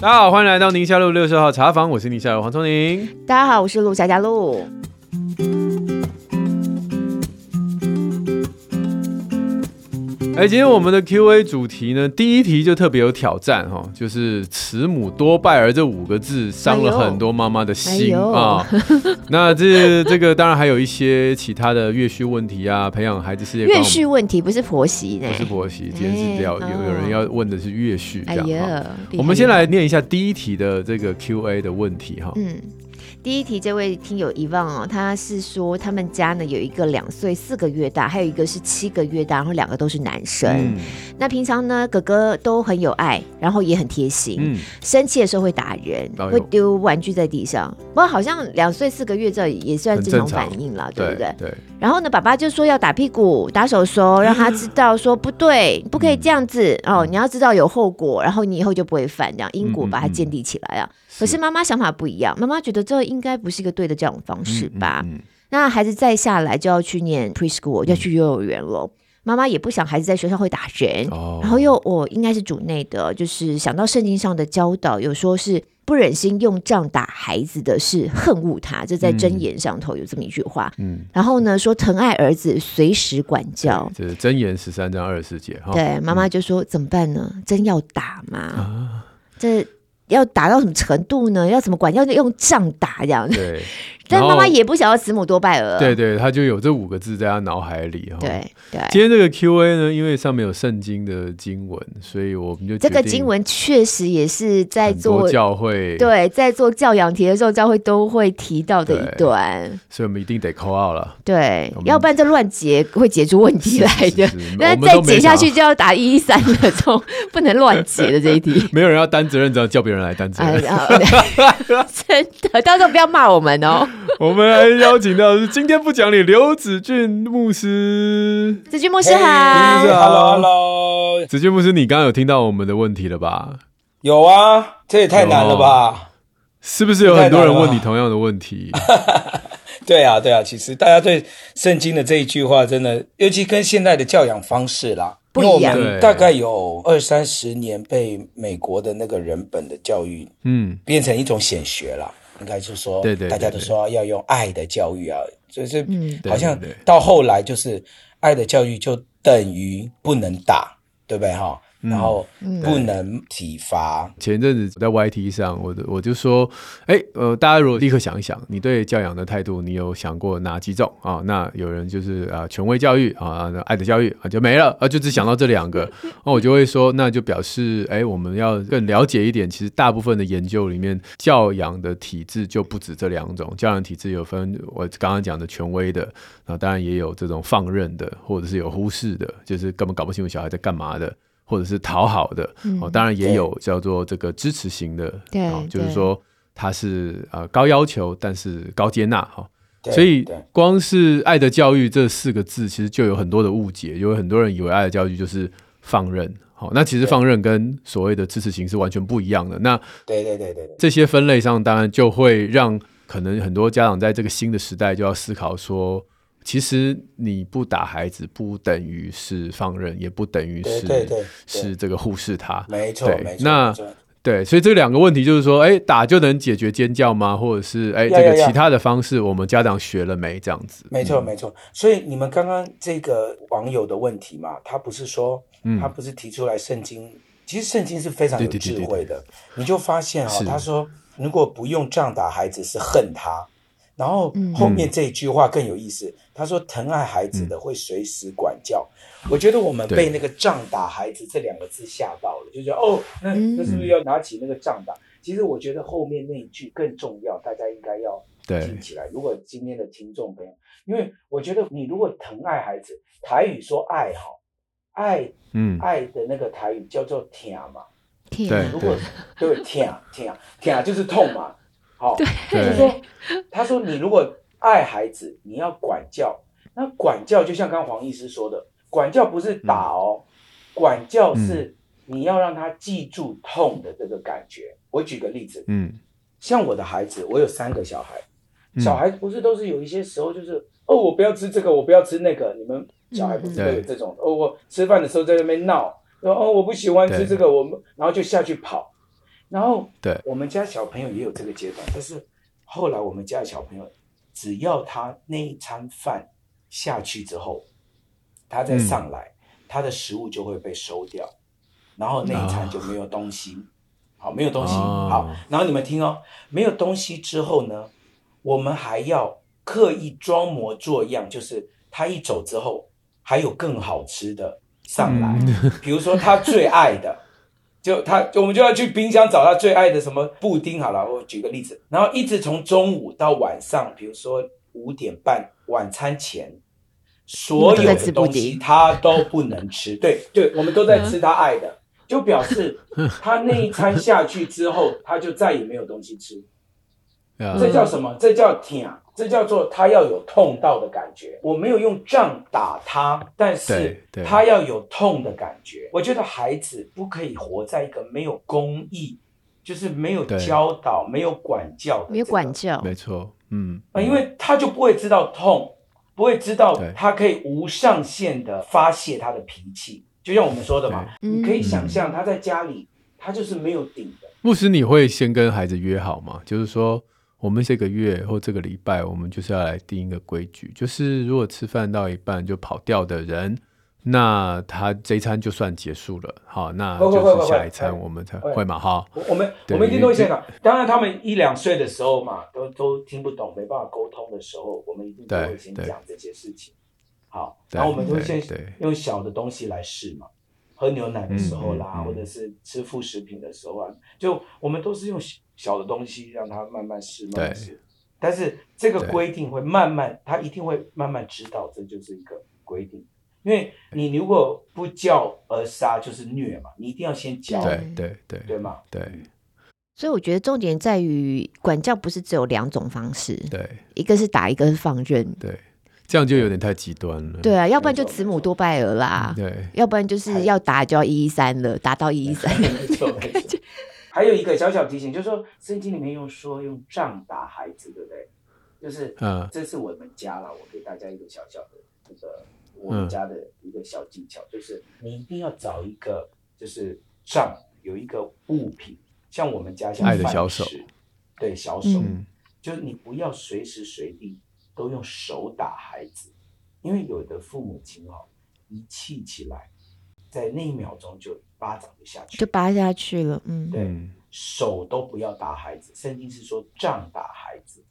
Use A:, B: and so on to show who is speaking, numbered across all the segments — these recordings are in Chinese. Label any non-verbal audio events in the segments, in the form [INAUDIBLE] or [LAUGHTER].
A: 大家好，欢迎来到宁夏路六十号茶坊，我是宁夏路黄聪宁。
B: 大家好，我是陆佳佳路。
A: 哎，今天我们的 Q&A 主题呢，第一题就特别有挑战哈，就是“慈母多败儿”这五个字伤了很多妈妈的心啊。[LAUGHS] 那这这个当然还有一些其他的月序问题啊，培养孩子事业。
B: 月序问题不是婆媳呢？
A: 不是婆媳，今天是要有有人要问的是月序这样。
B: 哎，
A: 我们先来念一下第一题的这个 Q&A 的问题哈。
B: 嗯。第一题，这位听友遗忘哦，他是说他们家呢有一个两岁四个月大，还有一个是七个月大，然后两个都是男生。嗯、那平常呢，哥哥都很有爱，然后也很贴心。嗯、生气的时候会打人，哎、会丢玩具在地上。不过好像两岁四个月这也算正常反应了，对不对？对。然后呢，爸爸就说要打屁股、打手手，让他知道说不对，不可以这样子、嗯、哦。你要知道有后果，然后你以后就不会犯这样因果，把它建立起来啊。可是妈妈想法不一样，妈妈觉得这应该不是一个对的教养方式吧？嗯嗯嗯、那孩子再下来就要去念 preschool，就要去幼儿园了。妈妈也不想孩子在学校会打人，哦、然后又我应该是主内的，就是想到圣经上的教导，有说是不忍心用杖打孩子的是恨恶他，这在箴言上头有这么一句话。嗯，然后呢说疼爱儿子，随时管教，
A: 这是箴言十三章二十四节。
B: 对，妈妈就说、嗯、怎么办呢？真要打吗？啊、这。要打到什么程度呢？要怎么管？要用仗打这样子。对。但妈妈也不想要慈母多败儿，
A: 对对，他就有这五个字在他脑海里哈。
B: 对对，
A: 今天这个 Q&A 呢，因为上面有圣经的经文，所以我们就
B: 这个经文确实也是在做
A: 教会
B: 对，在做教养题的时候，教会都会提到的一段，
A: 所以我们一定得 call out 了。
B: 对，要不然这乱解会解出问题来的。那再解下去就要打一一三了，这种不能乱解的这一题。[LAUGHS]
A: 没有人要担责任，只要叫别人来担责任。[LAUGHS]
B: 真的，到时候不要骂我们哦。[LAUGHS]
A: 我们来邀请到的是今天不讲理刘子俊牧师，
B: 子俊牧师好
C: ，Hello Hello，
A: 子俊牧师，你刚刚有听到我们的问题了吧？
C: 有啊，这也太难了吧？
A: 是不是有很多人问你同样的问题？[LAUGHS]
C: 对啊，对啊，其实大家对圣经的这一句话，真的，尤其跟现在的教养方式啦，不一样。因为我们大概有二三十年被美国的那个人本的教育，嗯，变成一种显学了。应该是说，对对，大家都说要用爱的教育啊，就是好像到后来就是爱的教育就等于不能打，对不对哈？然后不能体罚。
A: 前阵子在 YT 上，我我就说，哎，呃，大家如果立刻想一想，你对教养的态度，你有想过哪几种啊？那有人就是啊，权威教育啊，爱的教育啊，就没了啊，就只想到这两个。[LAUGHS] 那我就会说，那就表示，哎，我们要更了解一点。其实大部分的研究里面，教养的体制就不止这两种。教养体制有分我刚刚讲的权威的啊，当然也有这种放任的，或者是有忽视的，就是根本搞不清楚小孩在干嘛的。或者是讨好的哦，当然也有叫做这个支持型的，对，就是说他是呃高要求，但是高接纳哈。所以光是爱的教育这四个字，其实就有很多的误解，有很多人以为爱的教育就是放任，好，那其实放任跟所谓的支持型是完全不一样的。那
C: 对对对对，
A: 这些分类上当然就会让可能很多家长在这个新的时代就要思考说。其实你不打孩子，不等于是放任，也不等于是对对对是这个忽视他。
C: 没错，
A: 对
C: 没错。
A: 那对，所以这两个问题就是说，哎，打就能解决尖叫吗？或者是哎，这个其他的方式，我们家长学了没？这样子。
C: 没错，没错。所以你们刚刚这个网友的问题嘛，他不是说，他不是提出来圣经，嗯、其实圣经是非常有智慧的。对对对对对，你就发现啊、哦，他说如果不用杖打孩子，是恨他。然后后面这一句话更有意思，嗯、他说：“疼爱孩子的会随时管教。嗯”我觉得我们被那个“杖打孩子”这两个字吓到了，就觉得哦，那那是不是要拿起那个杖打？嗯、其实我觉得后面那一句更重要，大家应该要记起来。如果今天的听众朋友，因为我觉得你如果疼爱孩子，台语说爱好爱，嗯，爱的那个台语叫做“疼”嘛，
B: 对，
C: 如果对疼疼疼就是痛嘛。好，就是说，他说你如果爱孩子，你要管教。那管教就像刚刚黄医师说的，管教不是打哦，嗯、管教是你要让他记住痛的这个感觉。嗯、我举个例子，嗯，像我的孩子，我有三个小孩，小孩不是都是有一些时候就是，哦，我不要吃这个，我不要吃那个，你们小孩不是都有这种哦，我吃饭的时候在那边闹，说哦我不喜欢吃这个，我们然后就下去跑，然后对，我们家小朋友也有这个阶段，但是后来我们家的小朋友，只要他那一餐饭下去之后，他再上来，嗯、他的食物就会被收掉，然后那一餐就没有东西，哦、[LAUGHS] 好，没有东西，哦、好，然后你们听哦，没有东西之后呢，我们还要刻意装模作样，就是他一走之后，还有更好吃的上来，嗯、比如说他最爱的，就他，我们就要去冰箱找他最爱的什么布丁。好了，我举个例子，然后一直从中午到晚上，比如说五点半晚餐前，所有的东西他都不能吃。对对，我们都在吃他爱的，就表示他那一餐下去之后，他就再也没有东西吃。[LAUGHS] 这叫什么？这叫疼，这叫做他要有痛到的感觉。我没有用杖打他，但是他要有痛的感觉。我觉得孩子不可以活在一个没有公义，就是没有教导、没有管教的、这个，
B: 没有管教，
A: 没错，嗯，
C: 因为他就不会知道痛，不会知道他可以无上限的发泄他的脾气。就像我们说的嘛，你可以想象他在家里，他就是没有顶的。
A: 牧师，你会先跟孩子约好吗？就是说。我们这个月或这个礼拜，我们就是要来定一个规矩，就是如果吃饭到一半就跑掉的人，那他这一餐就算结束了。好，那就是下一餐我们才会嘛。哈，
C: 我们我们一定都会先讲。当然，他们一两岁的时候嘛，都都听不懂，没办法沟通的时候，我们一定都会先讲这些事情。好，然后我们就会先用小的东西来试嘛。喝牛奶的时候啦，嗯嗯嗯、或者是吃副食品的时候啊，就我们都是用小的东西让他慢慢试，慢慢试。但是这个规定会慢慢，他一定会慢慢知道，这就是一个规定。因为你如果不教而杀，就是虐嘛。你一定要先教，
A: 对对对，
C: 对吗？
A: 对。
B: 所以我觉得重点在于管教，不是只有两种方式，
A: 对，
B: 一个是打，一个是放任，
A: 对。这样就有点太极端了。
B: 对啊，要不然就慈母多败儿啦。对，要不然就是要打就要一一三了，打到一一三。[LAUGHS]
C: 还有一个小小提醒，就是说圣经里面用说用杖打孩子，对不对？就是，嗯，这是我们家了，我给大家一个小小的这个我们家的一个小技巧，就是你一定要找一个就是杖，有一个物品，像我们家像爱的小手，对，小手，就是你不要随时随地。都用手打孩子，因为有的父母亲哦，一气起来，在那一秒钟就巴掌就下去，
B: 就拔下去了。嗯，
C: 对，手都不要打孩子，圣经是说杖打孩子，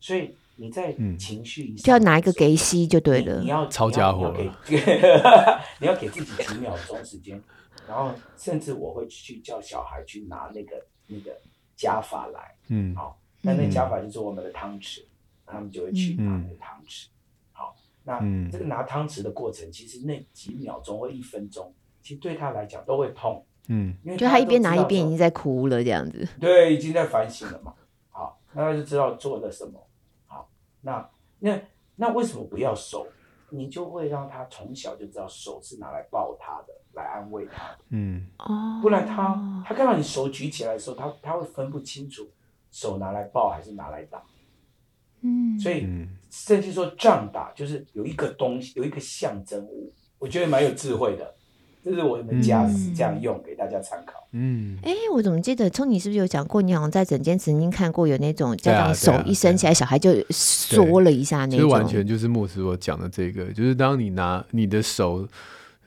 C: 所以你在情绪一下，
B: 就要拿一个给息就对了，
C: 你要
A: 抄家伙了，[LAUGHS]
C: 你要给自己几秒钟时间，然后甚至我会去叫小孩去拿那个那个夹法来，嗯，好，那那夹法就是我们的汤匙。他们就会去拿那个汤匙，嗯、好，那、嗯、这个拿汤匙的过程，其实那几秒钟或一分钟，其实对他来讲都会痛，嗯，因为
B: 就他一边拿一边已经在哭了，这样子，
C: 对，已经在反省了嘛，好，那他就知道做了什么，好，那那那为什么不要手？你就会让他从小就知道手是拿来抱他的，来安慰他的，嗯，哦，不然他他看到你手举起来的时候，他他会分不清楚手拿来抱还是拿来打。嗯，所以甚至说杖打就是有一个东西，有一个象征物，我觉得蛮有智慧的。这是我们家是这样用，嗯、给大家参考。嗯，
B: 哎、欸，我怎么记得聪，你是不是有讲过？你好像在整间曾经看过有那种家长手一伸起来，小孩就缩了一下那种。
A: 就完全就是牧师我讲的这个，就是当你拿你的手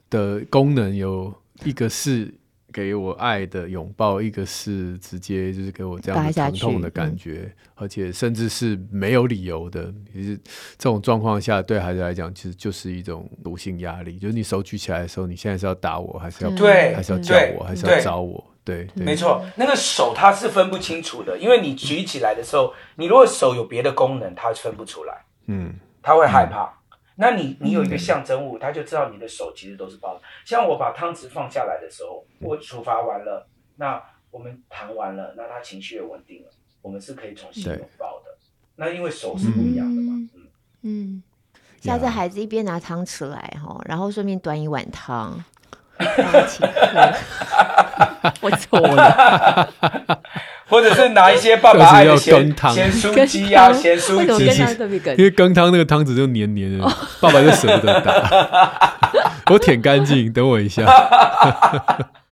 A: 的功能有一个是。给我爱的拥抱，一个是直接就是给我这样的疼痛的感觉，嗯、而且甚至是没有理由的。其实这种状况下，对孩子来讲，其实就是一种毒性压力。就是你手举起来的时候，你现在是要打我，还是要
C: 对，
A: 还是要叫我，还是要找我？对，对
C: 没错，那个手它是分不清楚的，因为你举起来的时候，你如果手有别的功能，它分不出来。嗯，他会害怕。嗯那你你有一个象征物，他就知道你的手其实都是抱的。像我把汤匙放下来的时候，我处罚完了，那我们谈完了，那他情绪也稳定了，我们是可以重新拥抱的。那因为手是不一样的嘛，嗯
B: 嗯。下次孩子一边拿汤匙来哈，然后顺便端一碗汤，[LAUGHS] [LAUGHS] 我错了。
C: 或者是拿一些爸爸 [LAUGHS] 爱的咸咸酥鸡啊，[LAUGHS] 咸酥鸡，
A: 因为羹汤那个汤子就黏黏的，爸爸就舍不得打，[LAUGHS] 我舔干净，等我一下。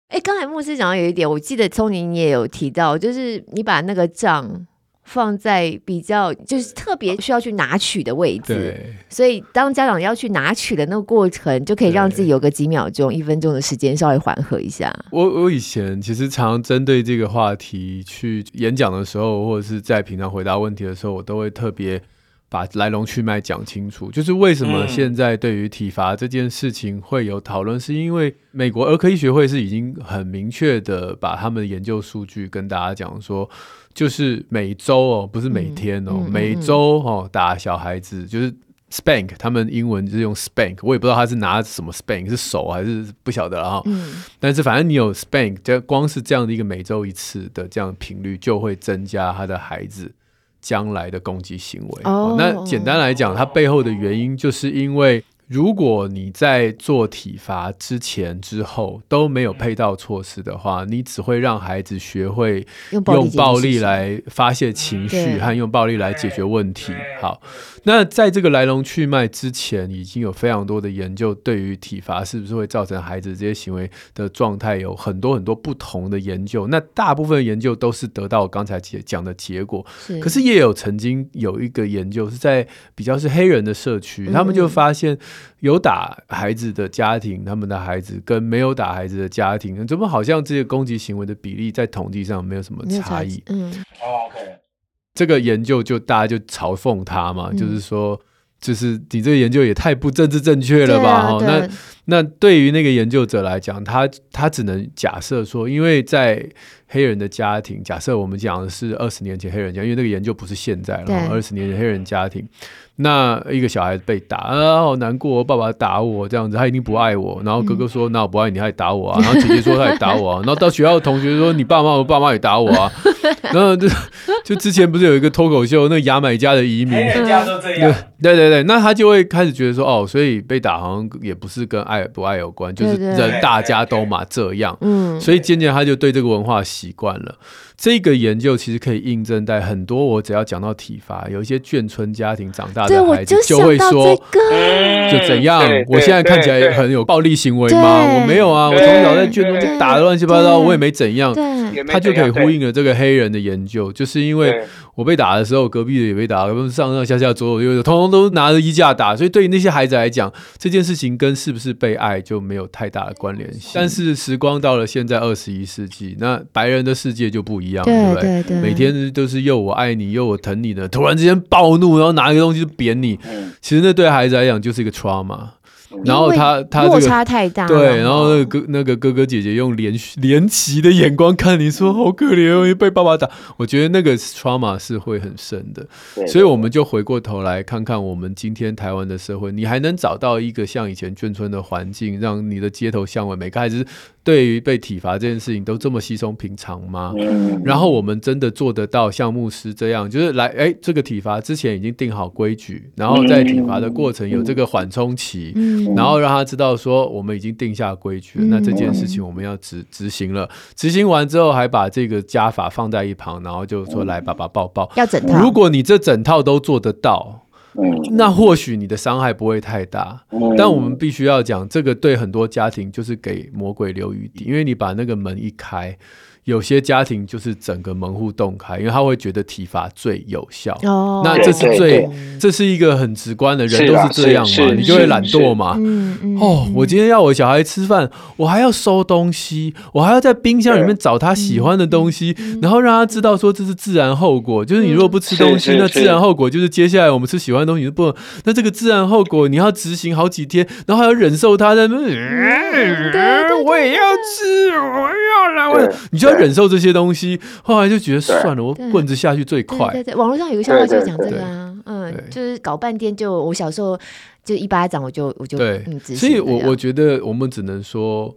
B: 哎，刚才牧师讲到有一点，我记得聪宁你也有提到，就是你把那个账。放在比较就是特别需要去拿取的位置，
A: 对，
B: 所以当家长要去拿取的那个过程，就可以让自己有个几秒钟、一分钟的时间稍微缓和一下。
A: 我我以前其实常常针对这个话题去演讲的时候，或者是在平常回答问题的时候，我都会特别把来龙去脉讲清楚。就是为什么现在对于体罚这件事情会有讨论，是因为美国儿科医学会是已经很明确的把他们的研究数据跟大家讲说。就是每周哦，不是每天哦，每周哦打小孩子就是 spank，他们英文就是用 spank，我也不知道他是拿什么 spank，是手还是不晓得了哈。嗯、但是反正你有 spank，就光是这样的一个每周一次的这样频率，就会增加他的孩子将来的攻击行为。哦，那简单来讲，它背后的原因就是因为。如果你在做体罚之前、之后都没有配套措施的话，你只会让孩子学会用暴力来发泄情绪和用暴力来解决问题。好。那在这个来龙去脉之前，已经有非常多的研究，对于体罚是不是会造成孩子这些行为的状态，有很多很多不同的研究。那大部分研究都是得到我刚才讲的结果，是可是也有曾经有一个研究是在比较是黑人的社区，他们就发现有打孩子的家庭，他们的孩子跟没有打孩子的家庭，怎么好像这些攻击行为的比例在统计上没有什么差异？嗯，OK。这个研究就大家就嘲讽他嘛，嗯、就是说，就是你这个研究也太不政治正确了吧？哈、啊，那那对于那个研究者来讲，他他只能假设说，因为在黑人的家庭，假设我们讲的是二十年前黑人家，因为那个研究不是现在了，二十年前黑人家庭。那一个小孩子被打啊，好难过，爸爸打我这样子，他一定不爱我。然后哥哥说：“那我不爱你，他也打我啊。”然后姐姐说：“他也打我啊。[LAUGHS] ”然后到学校的同学说：“你爸妈，我爸妈也打我啊。[LAUGHS] ”然后就就之前不是有一个脱口秀，那牙买加的移民，人家都这样。对对对，那他就会开始觉得说：“哦，所以被打好像也不是跟爱不爱有关，就是人大家都嘛这样。”嗯，所以渐渐他就对这个文化习惯了。这个研究其实可以印证在很多，我只要讲到体罚，有一些眷村家庭长大的孩子就会说，就怎样？我现在看起来很有暴力行为吗？我没有啊，我从小在眷村就打的乱七八糟，我也没怎样。他就可以呼应了这个黑人的研究，就是因为我被打的时候，隔壁的也被打，上上下下左左右右，通通都拿着衣架打，所以对于那些孩子来讲，这件事情跟是不是被爱就没有太大的关联性。但是时光到了现在二十一世纪，那白人的世界就不一样，对不对？每天都是又我爱你又我疼你的，突然之间暴怒，然后拿一个东西就扁你，其实那对孩子来讲就是一个 trauma。然后他他这个落
B: 差太大，
A: 对，然后那个哥那个哥哥姐姐用怜怜惜的眼光看你说好可怜哦，被爸爸打，我觉得那个 trauma 是会很深的，所以我们就回过头来看看我们今天台湾的社会，你还能找到一个像以前眷村的环境，让你的街头巷尾每个孩子对于被体罚这件事情都这么稀松平常吗？然后我们真的做得到像牧师这样，就是来哎，这个体罚之前已经定好规矩，然后在体罚的过程有这个缓冲期。然后让他知道说，我们已经定下规矩了，那这件事情我们要执执行了。执行完之后，还把这个家法放在一旁，然后就说：“来，爸爸抱抱。”
B: 要整套。
A: 如果你这整套都做得到，那或许你的伤害不会太大。但我们必须要讲，这个对很多家庭就是给魔鬼留余地，因为你把那个门一开。有些家庭就是整个门户洞开，因为他会觉得体罚最有效。哦，那这是最，这是一个很直观的，人都是这样嘛，你就会懒惰嘛。哦，我今天要我小孩吃饭，我还要收东西，我还要在冰箱里面找他喜欢的东西，然后让他知道说这是自然后果，就是你如果不吃东西，那自然后果就是接下来我们吃喜欢的东西不能。那这个自然后果你要执行好几天，然后还要忍受他在那，我也要吃，我要来，我你就要。忍受这些东西，[LAUGHS] 后来就觉得算了，我棍子下去最快。
B: 对对，网络上有个笑话就讲这个啊，嗯，就是搞半天就我小时候就一巴掌我就我就
A: 对，所以我我觉得我们只能说。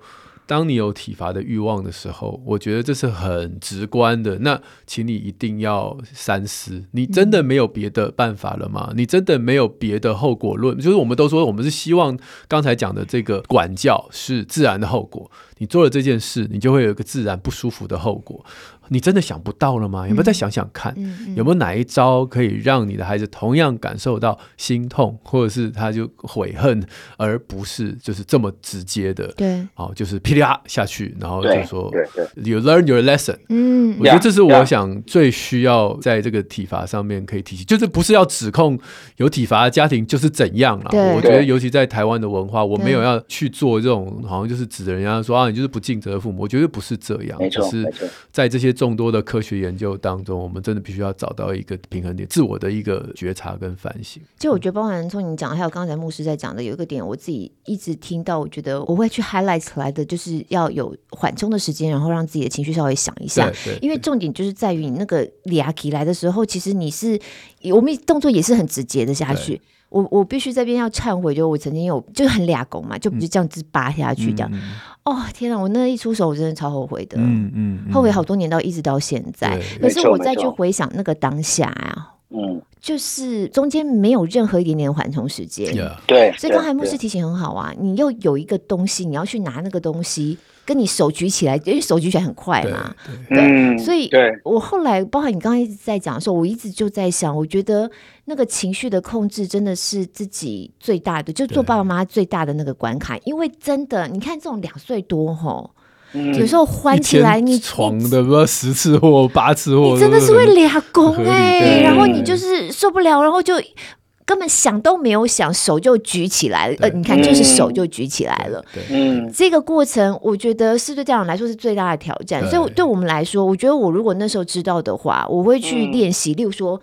A: 当你有体罚的欲望的时候，我觉得这是很直观的。那请你一定要三思，你真的没有别的办法了吗？你真的没有别的后果论？就是我们都说，我们是希望刚才讲的这个管教是自然的后果。你做了这件事，你就会有一个自然不舒服的后果。你真的想不到了吗？有没有再想想看，有没有哪一招可以让你的孩子同样感受到心痛，或者是他就悔恨，而不是就是这么直接的，
B: 对，
A: 哦，就是噼里啪下去，然后就
D: 说
A: ，You learn your lesson。
B: 嗯，
A: 我觉得这是我想最需要在这个体罚上面可以提起，就是不是要指控有体罚的家庭就是怎样了。我觉得尤其在台湾的文化，我没有要去做这种好像就是指着人家说啊，你就是不尽责的父母。我觉得不是这样，
D: 没错，
A: 是在这些众多的科学研究当中，我们真的必须要找到一个平衡点，自我的一个觉察跟反省。
B: 就我觉得，包含从你讲，还有刚才牧师在讲的，有一个点，我自己一直听到，我觉得我会去 highlight 出来的，就是要有缓冲的时间，然后让自己的情绪稍微想一下。因为重点就是在于你那个俩起来的时候，其实你是我们动作也是很直接的下去。我我必须这边要忏悔，就我曾经有就很俩拱嘛，就不是这样子扒下去这样。嗯、哦天哪，我那一出手我真的超后悔的，嗯嗯，嗯后悔好多年到一直到现在。可是我再去回想那个当下啊，嗯，就是中间没有任何一点点缓冲时间。
D: 对，
B: 所以刚才牧师提醒很好啊，你又有一个东西，你要去拿那个东西。跟你手举起来，因为手举起来很快嘛，对，对，所以，我后来包括你刚刚一直在讲的时候，我一直就在想，我觉得那个情绪的控制真的是自己最大的，就做爸爸妈妈最大的那个关卡，因为真的，你看这种两岁多吼，有时候欢起来，你
A: 闯的不知道十次或八次或，
B: 你真的是会俩攻哎，然后你就是受不了，然后就。根本想都没有想，手就举起来了。呃，你看，就是手就举起来了。嗯，这个过程，我觉得是对家长来说是最大的挑战。所以，对我们来说，我觉得我如果那时候知道的话，我会去练习，例如说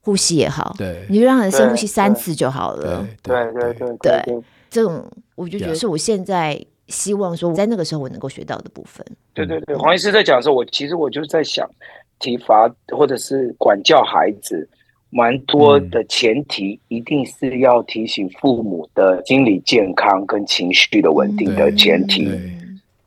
B: 呼吸也好，对，你就让人深呼吸三次就好了。
D: 对对对
B: 对，这种我就觉得是我现在希望说，在那个时候我能够学到的部分。
D: 对对对，黄医师在讲的时候，我其实我就是在想，体罚或者是管教孩子。蛮多的前提，一定是要提醒父母的心理健康跟情绪的稳定的前提，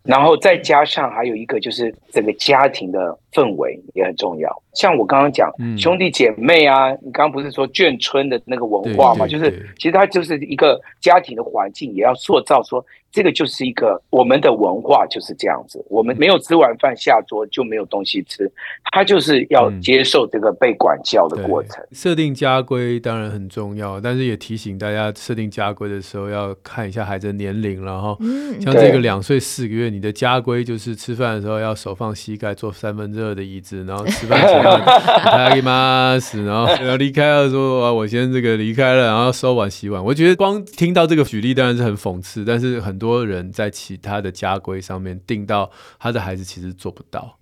D: 然后再加上还有一个就是整个家庭的氛围也很重要。像我刚刚讲兄弟姐妹啊，你刚刚不是说眷村的那个文化嘛？就是其实它就是一个家庭的环境，也要塑造说。这个就是一个我们的文化就是这样子，我们没有吃完饭下桌就没有东西吃，他就是要接受这个被管教的过程。
A: 嗯、设定家规当然很重要，但是也提醒大家设定家规的时候要看一下孩子的年龄了哈。像这个两岁四个月，你的家规就是吃饭的时候要手放膝盖，坐三分之二的椅子，然后吃饭前要大姨妈死，然后要离开了说啊，我先这个离开了，然后收碗洗碗。我觉得光听到这个举例当然是很讽刺，但是很。很多人在其他的家规上面定到他的孩子其实做不到。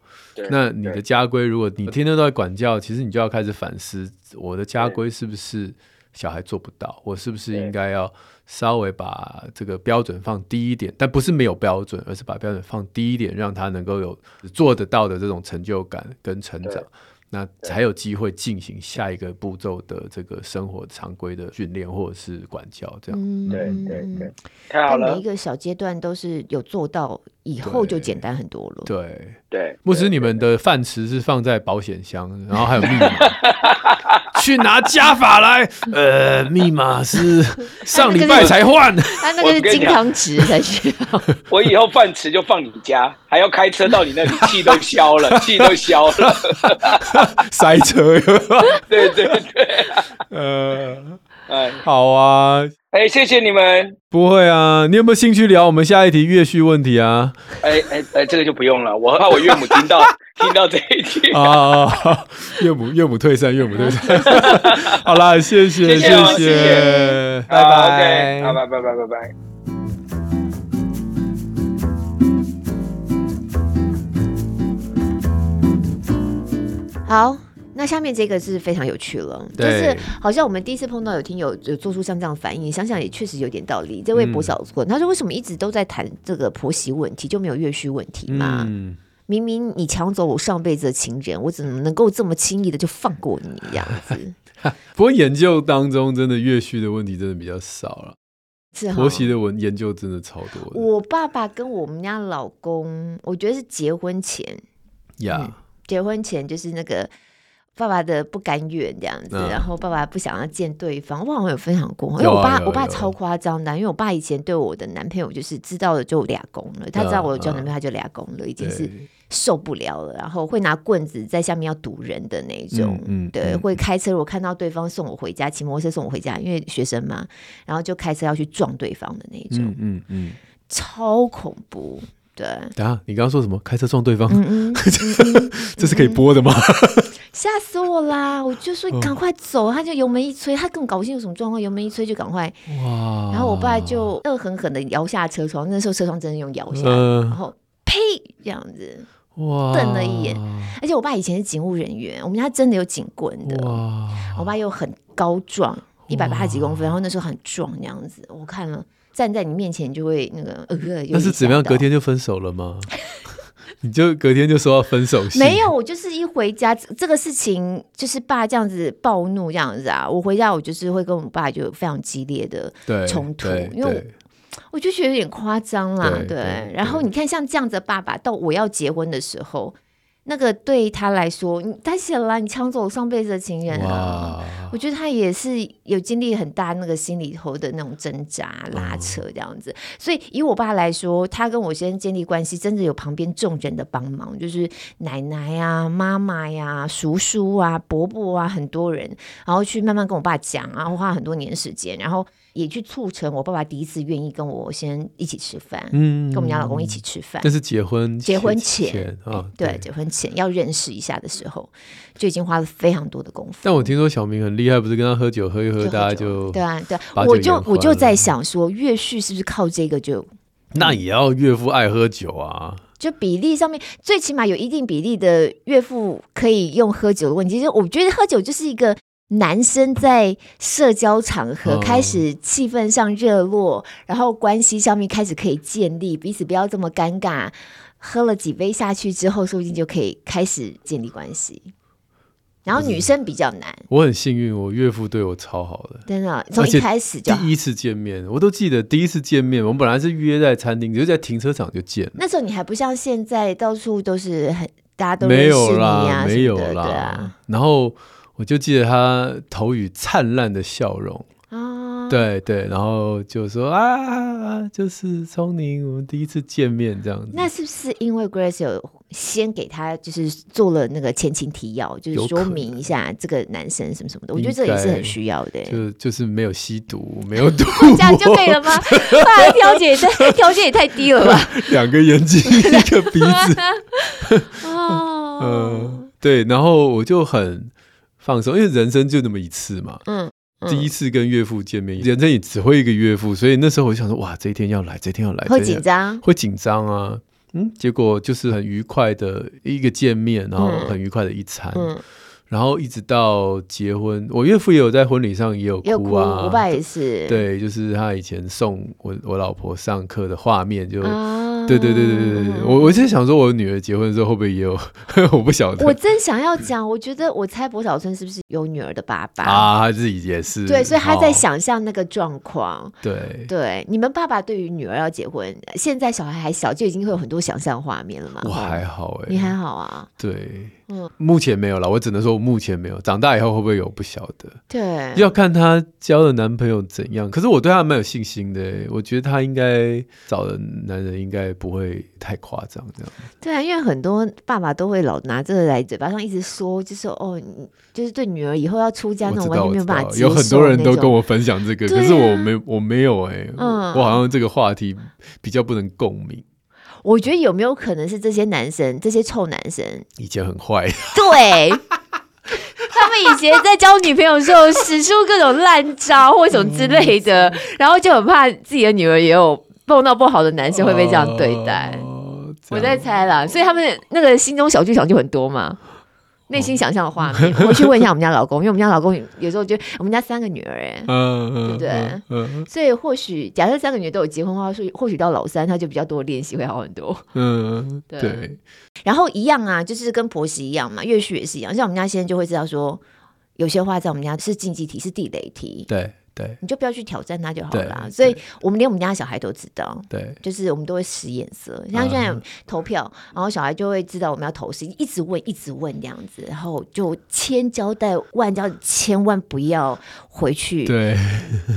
A: 那你的家规，如果你天天都在管教，其实你就要开始反思，我的家规是不是小孩做不到？我是不是应该要稍微把这个标准放低一点？但不是没有标准，而是把标准放低一点，让他能够有做得到的这种成就感跟成长。那才有机会进行下一个步骤的这个生活常规的训练或者是管教，这样。
B: 嗯，
D: 对对对。
B: 但每一个小阶段都是有做到，以后就简单很多了。
A: 对
D: 对。
A: 牧师，你们的饭匙是放在保险箱，然后还有密码。[LAUGHS] 去拿加法来。呃，密码是上礼拜才换。
B: 他那个是金汤匙才需要。[LAUGHS]
D: 我以后饭匙就放你家，还要开车到你那里，气都消了，[LAUGHS] 气都消了。
A: 塞车？[LAUGHS]
D: 对对对，
A: 呃，哎，好啊，
D: 哎，谢谢你们。
A: 不会啊，你有没有兴趣聊我们下一题岳续问题啊？
D: 哎哎哎，这个就不用了，我怕我岳母听到 [LAUGHS] 听到这一题
A: 啊。岳母岳母退散，岳母退散。[LAUGHS] 好啦，谢谢谢谢，拜拜，
D: 拜拜拜拜拜拜。
B: 好，那下面这个是非常有趣了，对就是好像我们第一次碰到有听友有做出像这样反应，想想也确实有点道理。这位博小坤，嗯、他说为什么一直都在谈这个婆媳问题，就没有岳续问题嘛？嗯、明明你抢走我上辈子的情人，我怎么能够这么轻易的就放过你这样子？[LAUGHS]
A: 不过研究当中真的岳续的问题真的比较少了，是婆媳的文研究真的超多的。
B: 我爸爸跟我们家老公，我觉得是结婚前呀。Yeah. 嗯结婚前就是那个，爸爸的不甘愿这样子，嗯、然后爸爸不想要见对方，我好像有分享过，
A: 啊、
B: 因为我爸我爸超夸张的，因为我爸以前对我的男朋友就是知道了就俩公了，他知道我有交男朋友他就俩公了，已经是受不了了，然后会拿棍子在下面要堵人的那种，嗯，嗯对，嗯、会开车，我看到对方送我回家，骑摩托车送我回家，因为学生嘛，然后就开车要去撞对方的那种，嗯嗯，嗯嗯。超恐怖。对，
A: 等下，你刚刚说什么？开车撞对方？嗯 [LAUGHS] 嗯，这是可以播的吗？[LAUGHS]
B: 吓死我啦！我就说你赶快走，他就油门一吹，他更搞不清有什么状况，油门一吹就赶快。哇！然后我爸就恶狠狠的摇下车窗，那时候车窗真的用摇下，然后呸这样子，哇！瞪了一眼。而且我爸以前是警务人员，我们家真的有警棍的。哇！我爸又很高壮，一百八十几公分，然后那时候很壮那样子，我看了。站在你面前就会那个呃，
A: 那是怎么样？隔天就分手了吗？[LAUGHS] 你就隔天就说要分手？
B: 没有，我就是一回家，这个事情就是爸这样子暴怒这样子啊。我回家我就是会跟我爸就非常激烈的冲突，因为我，就觉得有点夸张啦。对，对，然后你看像这样子的爸爸，到我要结婚的时候。那个对他来说，你太险了，你抢走我上辈子的情人啊！我觉得他也是有经历很大那个心里头的那种挣扎、拉扯这样子。嗯、所以以我爸来说，他跟我先生建立关系，真的有旁边众人的帮忙，就是奶奶呀、啊、妈妈呀、叔叔啊、伯伯啊，很多人，然后去慢慢跟我爸讲，然后花很多年时间，然后。也去促成我爸爸第一次愿意跟我先一起吃饭，嗯，跟我们家老公一起吃饭。
A: 这是结婚
B: 结婚前啊，对，结婚前要认识一下的时候，就已经花了非常多的功夫。
A: 但我听说小明很厉害，不是跟他喝酒喝一喝，大家就
B: 对啊对，我就我就在想说，岳旭是不是靠这个就？
A: 那也要岳父爱喝酒啊，
B: 就比例上面最起码有一定比例的岳父可以用喝酒的问题。就我觉得喝酒就是一个。男生在社交场合开始气氛上热络，嗯、然后关系上面开始可以建立，彼此不要这么尴尬。喝了几杯下去之后，说不定就可以开始建立关系。然后女生比较难。
A: 我很幸运，我岳父对我超好的，
B: 真的。从一开始就
A: 第一次见面，我都记得第一次见面，我们本来是约在餐厅，就在停车场就见。
B: 那时候你还不像现在，到处都是很大家都
A: 没有啦，
B: 没有啦。
A: 然后。我就记得他投予灿烂的笑容，啊、对对，然后就说啊，就是聪宁，我们第一次见面这样子。
B: 那是不是因为 Grace 有先给他就是做了那个前情提要，就是说明一下这个男生什么什么的？我觉得这也是很需要的。
A: 就就是没有吸毒，没有赌，
B: 这样就可以了吗？[LAUGHS] 哇，条件条件也太低了吧？
A: 两个眼睛，一个鼻子。[LAUGHS] 哦，[LAUGHS] 嗯，对，然后我就很。放松，因为人生就那么一次嘛。嗯，嗯，第一次跟岳父见面，人生也只会一个岳父，所以那时候我就想说，哇，这一天要来，这一天要来，
B: 会紧张，
A: 会紧张啊。嗯，结果就是很愉快的一个见面，然后很愉快的一餐。嗯嗯然后一直到结婚，我岳父也有在婚礼上也有哭啊，
B: 我爸也是。
A: 对，就是他以前送我我老婆上课的画面，就、啊、对对对对对。我我现在想说，我女儿结婚之后会不会也有？我不晓得。
B: 我真想要讲，我觉得我猜薄小春是不是有女儿的爸爸
A: 啊？他自己也是。
B: 对，所以他在想象那个状
A: 况。对
B: 对，你们爸爸对于女儿要结婚，现在小孩还小，就已经会有很多想象画面了嘛？
A: 我还好哎、
B: 你还好啊？
A: 对。嗯，目前没有了，我只能说目前没有。长大以后会不会有不晓得？
B: 对，
A: 要看她交的男朋友怎样。可是我对她蛮有信心的，我觉得她应该找的男人应该不会太夸张这样。
B: 对啊，因为很多爸爸都会老拿这个来嘴巴上一直说，就是说哦，就是对女儿以后要出家那种完全没有办法。
A: 有很多人都跟我分享这个，啊、可是我没我没有哎、欸，嗯，我好像这个话题比较不能共鸣。
B: 我觉得有没有可能是这些男生，这些臭男生？
A: 以前很坏，[LAUGHS]
B: 对，他们以前在交女朋友的时候使出各种烂招或什么之类的，嗯、然后就很怕自己的女儿也有碰到不好的男生会被这样对待。哦、我在猜啦，所以他们那个心中小剧场就很多嘛。内心想象的画面，我去问一下我们家老公，[LAUGHS] 因为我们家老公有时候觉得我们家三个女儿，哎，对不对？所以或许假设三个女儿都有结婚的话，所以或许到老三他就比较多练习会好很多。嗯，[LAUGHS] 对。然后一样啊，就是跟婆媳一样嘛，岳婿也是一样。像我们家先生就会知道说，有些话在我们家是禁忌题，是地雷题。
A: 对。对，
B: 你就不要去挑战他就好了。
A: 对
B: 所以我们连我们家小孩都知道，
A: 对，就是
B: 我们都会使眼色。像现在投票，嗯、然后小孩就会知道我们要投谁，一直问，一直问这样子，然后就千交代万交，千万不要回去，
A: 对，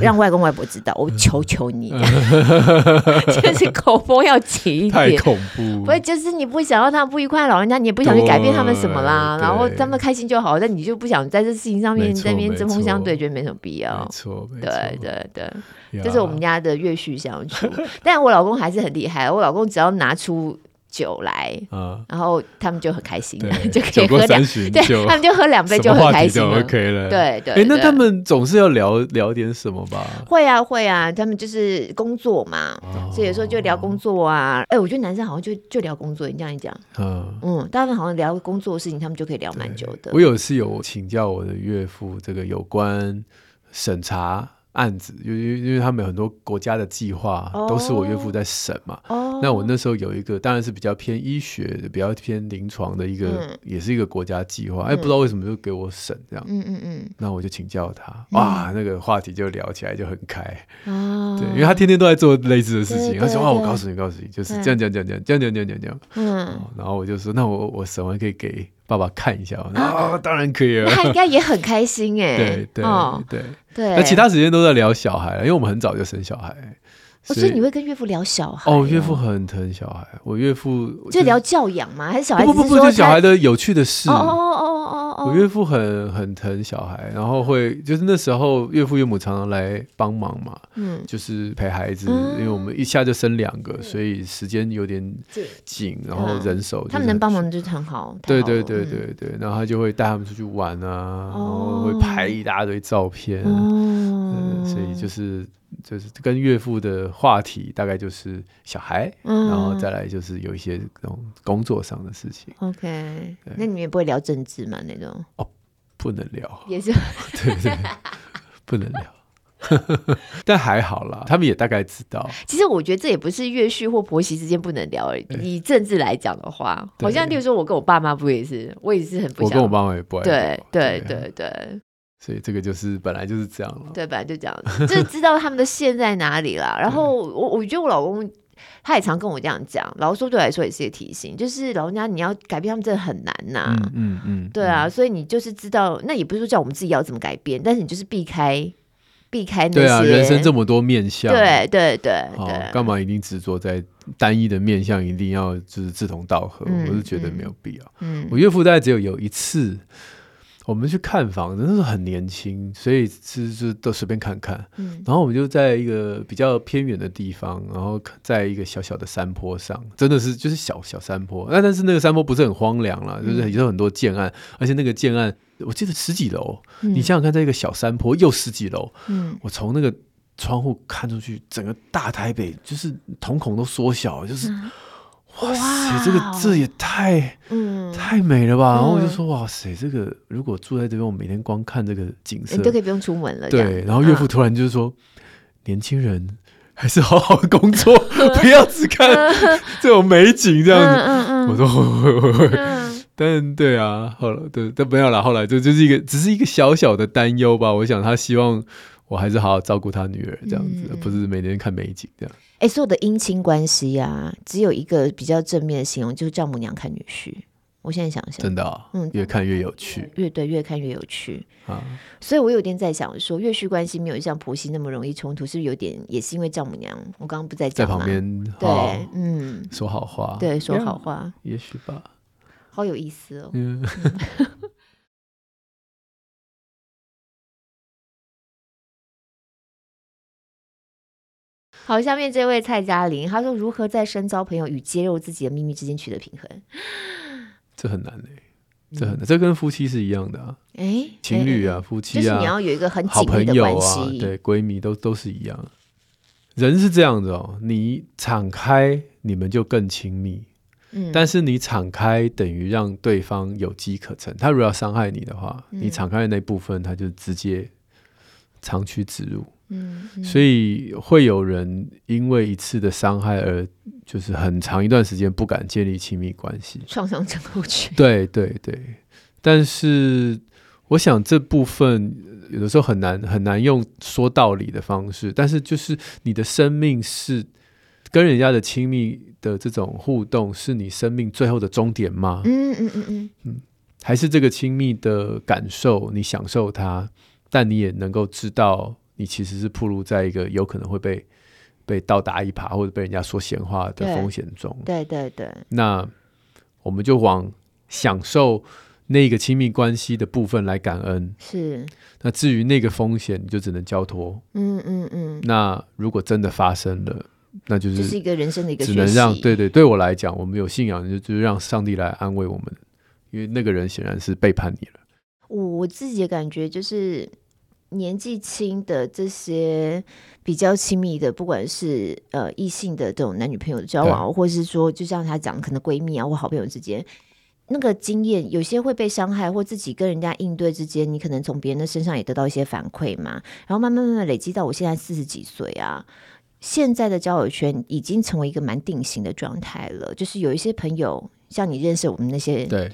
B: 让外公外婆知道，我求求你，[LAUGHS] 就是口风要紧一点，
A: 太恐怖。
B: 不是，就是你不想让他们不愉快，老人家你也不想去改变他们什么啦，然后他们开心就好，但你就不想在这事情上面在那边针锋相对，觉得没什么必要。
A: 没错，
B: 对对对，这是我们家的月序相处。[LAUGHS] 但我老公还是很厉害，我老公只要拿出酒来，然后他们就很开心，就可以喝两，对，他们就喝两杯就很开心
A: ，OK 了。
B: 对对，
A: 哎，那他们总是要聊聊点什么吧？[LAUGHS]
B: 会啊会啊，他们就是工作嘛，所以有时候就聊工作啊。哎，我觉得男生好像就就聊工作，你这样一讲，嗯嗯，大部分好像聊工作的事情，他们就可以聊蛮久的。
A: 我有次有请教我的岳父，这个有关审查。案子，因为因为他们有很多国家的计划都是我岳父在审嘛。哦。那我那时候有一个，当然是比较偏医学的，比较偏临床的一个，也是一个国家计划。哎，不知道为什么就给我审这样。嗯嗯嗯。那我就请教他，哇，那个话题就聊起来就很开。哦。对，因为他天天都在做类似的事情。他说：“哦，我告诉你，告诉你，就是这样这样，这样，这样这样，这样，这样。”嗯。然后我就说：“那我我审完可以给爸爸看一下。”啊，当然可以了。
B: 他应该也很开心哎。[LAUGHS]
A: 对对对。对，那其他时间都在聊小孩，因为我们很早就生小孩，
B: 所以你会跟岳父聊小孩？
A: 哦，岳父很疼小孩，我岳父
B: 就聊教养吗？还是小孩？
A: 不不不，就小孩的有趣的事。哦哦哦哦，我岳父很很疼小孩，然后会就是那时候岳父岳母常常来帮忙嘛，嗯，就是陪孩子，因为我们一下就生两个，所以时间有点紧，然后人手
B: 他们能帮忙就是很好。
A: 对对对对对，然后他就会带他们出去玩啊，然后会拍一大堆照片，嗯，所以就是。就是跟岳父的话题大概就是小孩，嗯、然后再来就是有一些那种工作上的事情。
B: OK，那你们也不会聊政治吗？那种
A: 哦，不能聊，
B: 也是
A: 对对，不能聊。[LAUGHS] 但还好啦，他们也大概知道。[LAUGHS]
B: 其实我觉得这也不是岳婿或婆媳之间不能聊而已。以政治来讲的话，好像例如说，我跟我爸妈不也是，我也是很不想。
A: 我跟我爸妈也不爱聊。
B: 对对对对。
A: 所以这个就是本来就是这样了。
B: 对，本来就这样，就是知道他们的线在哪里啦。然后我我觉得我老公他也常跟我这样讲，老实说对我来说也是一个提醒，就是老人家你要改变他们真的很难呐、啊。嗯嗯，嗯对啊，所以你就是知道，那也不是说叫我们自己要怎么改变，但是你就是避开避开那些。对啊，
A: 人生这么多面相，
B: 对对对
A: 好干嘛一定执着在单一的面相，一定要就是志同道合？嗯、我是觉得没有必要。嗯，我岳父大概只有有一次。我们去看房子，那时候很年轻，所以是是都随便看看。嗯，然后我们就在一个比较偏远的地方，然后在一个小小的山坡上，真的是就是小小山坡。那但是那个山坡不是很荒凉了，就是也有很多建案，而且那个建案我记得十几楼。嗯，你想想看，在一个小山坡又十几楼，嗯，我从那个窗户看出去，整个大台北就是瞳孔都缩小，就是。嗯哇塞，这个这也太嗯太美了吧！嗯、然后我就说哇塞，这个如果住在这边，我每天光看这个景色，
B: 你都可以不用出门了。
A: 对，然后岳父突然就是说，啊、年轻人还是好好工作，[LAUGHS] 不要只看 [LAUGHS] 这种美景这样子。嗯嗯、我说会会会但对啊，后来对但没有了。后来就就是一个只是一个小小的担忧吧。我想他希望我还是好好照顾他女儿这样子，嗯、不是每天看美景这样。
B: 哎，所有的姻亲关系呀，只有一个比较正面的形容，就是丈母娘看女婿。我现在想想，
A: 真的、哦，嗯，越看越有趣，
B: 越对，越看越有趣啊。所以我有点在想说，越婿关系没有像婆媳那么容易冲突，是不是有点也是因为丈母娘？我刚刚不在讲
A: 在旁边，
B: 对，嗯，
A: 说好话，
B: 对，说好话，
A: 也许吧，
B: 好有意思哦。
A: 嗯 [LAUGHS]
B: 好，下面这位蔡嘉玲，她说如何在深交朋友与揭露自己的秘密之间取得平衡？
A: 这很难嘞，这很难，这跟夫妻是一样的啊。哎，情侣啊，夫妻啊，
B: 就是你要有一个很紧密的关系，
A: 对，闺蜜都都是一样。人是这样的哦，你敞开，你们就更亲密。嗯，但是你敞开等于让对方有机可乘。他如果要伤害你的话，你敞开的那部分，他就直接长驱直入。嗯，嗯，所以会有人因为一次的伤害而就是很长一段时间不敢建立亲密关系，
B: 创伤症候群。
A: 对对对，但是我想这部分有的时候很难很难用说道理的方式，但是就是你的生命是跟人家的亲密的这种互动，是你生命最后的终点吗？
B: 嗯嗯嗯嗯。嗯，
A: 还是这个亲密的感受，你享受它，但你也能够知道，你其实是暴露在一个有可能会被被倒打一耙，或者被人家说闲话的风险中。
B: 对对对，
A: 那我们就往享受。那个亲密关系的部分来感恩
B: 是，
A: 那至于那个风险，你就只能交托。
B: 嗯嗯嗯。
A: 那如果真的发生了，那就是
B: 这是一个人生的一个
A: 只能让对对对我来讲，我们有信仰就就是让上帝来安慰我们，因为那个人显然是背叛你了。
B: 我我自己的感觉就是年纪轻的这些比较亲密的，不管是呃异性的这种男女朋友的交往，或是说就像他讲，可能闺蜜啊或好朋友之间。那个经验有些会被伤害，或自己跟人家应对之间，你可能从别人的身上也得到一些反馈嘛。然后慢慢慢慢累积到我现在四十几岁啊，现在的交友圈已经成为一个蛮定型的状态了。就是有一些朋友，像你认识我们那些对。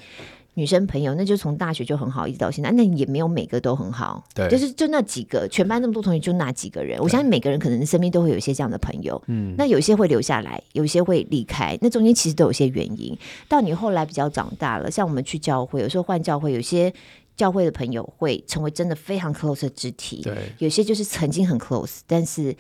B: 女生朋友，那就从大学就很好，一直到现在，那也没有每个都很好，对，就是就那几个，全班那么多同学，就那几个人。我相信每个人可能身边都会有一些这样的朋友，嗯，那有些会留下来，有些会离开，那中间其实都有些原因。到你后来比较长大了，像我们去教会，有时候换教会，有些教会的朋友会成为真的非常 close 的肢体，对，有些就是曾经很 close，但是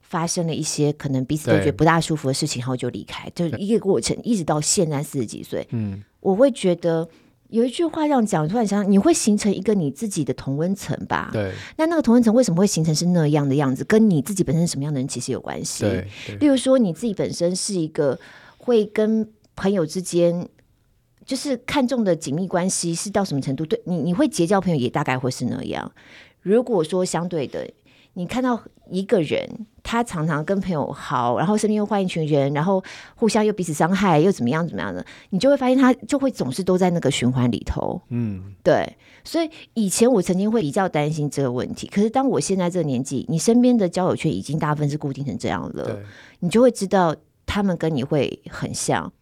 B: 发生了一些可能彼此都觉得不大舒服的事情，然后就离开，就是一个过程，一直到现在四十几岁，嗯，我会觉得。有一句话这样讲，突然想，你会形成一个你自己的同温层吧？对。那那个同温层为什么会形成是那样的样子？跟你自己本身是什么样的人其实有关系。对。例如说，你自己本身是一个会跟朋友之间就是看重的紧密关系是到什么程度？对你，你会结交朋友也大概会是那样。如果说相对的。你看到一个人，他常常跟朋友好，然后身边又换一群人，然后互相又彼此伤害，又怎么样怎么样的，你就会发现他就会总是都在那个循环里头。嗯，对。所以以前我曾经会比较担心这个问题，可是当我现在这个年纪，你身边的交友圈已经大部分是固定成这样了，你就会知道他们跟你会很像。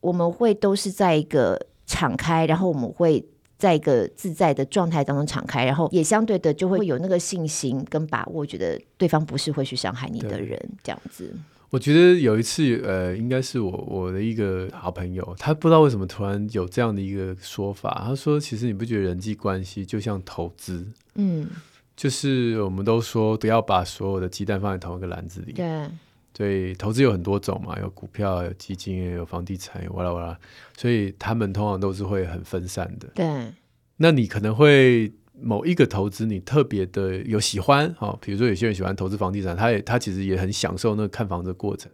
B: 我们会都是在一个敞开，然后我们会。在一个自在的状态当中敞开，然后也相对的就会有那个信心跟把握，觉得对方不是会去伤害你的人，这样子。
A: 我觉得有一次，呃，应该是我我的一个好朋友，他不知道为什么突然有这样的一个说法，他说：“其实你不觉得人际关系就像投资？嗯，就是我们都说不要把所有的鸡蛋放在同一个篮子里。”对。所以投资有很多种嘛，有股票、有基金、有房地产，哇啦哇啦，所以他们通常都是会很分散的。对，那你可能会某一个投资你特别的有喜欢，哈，比如说有些人喜欢投资房地产，他也他其实也很享受那个看房子的过程。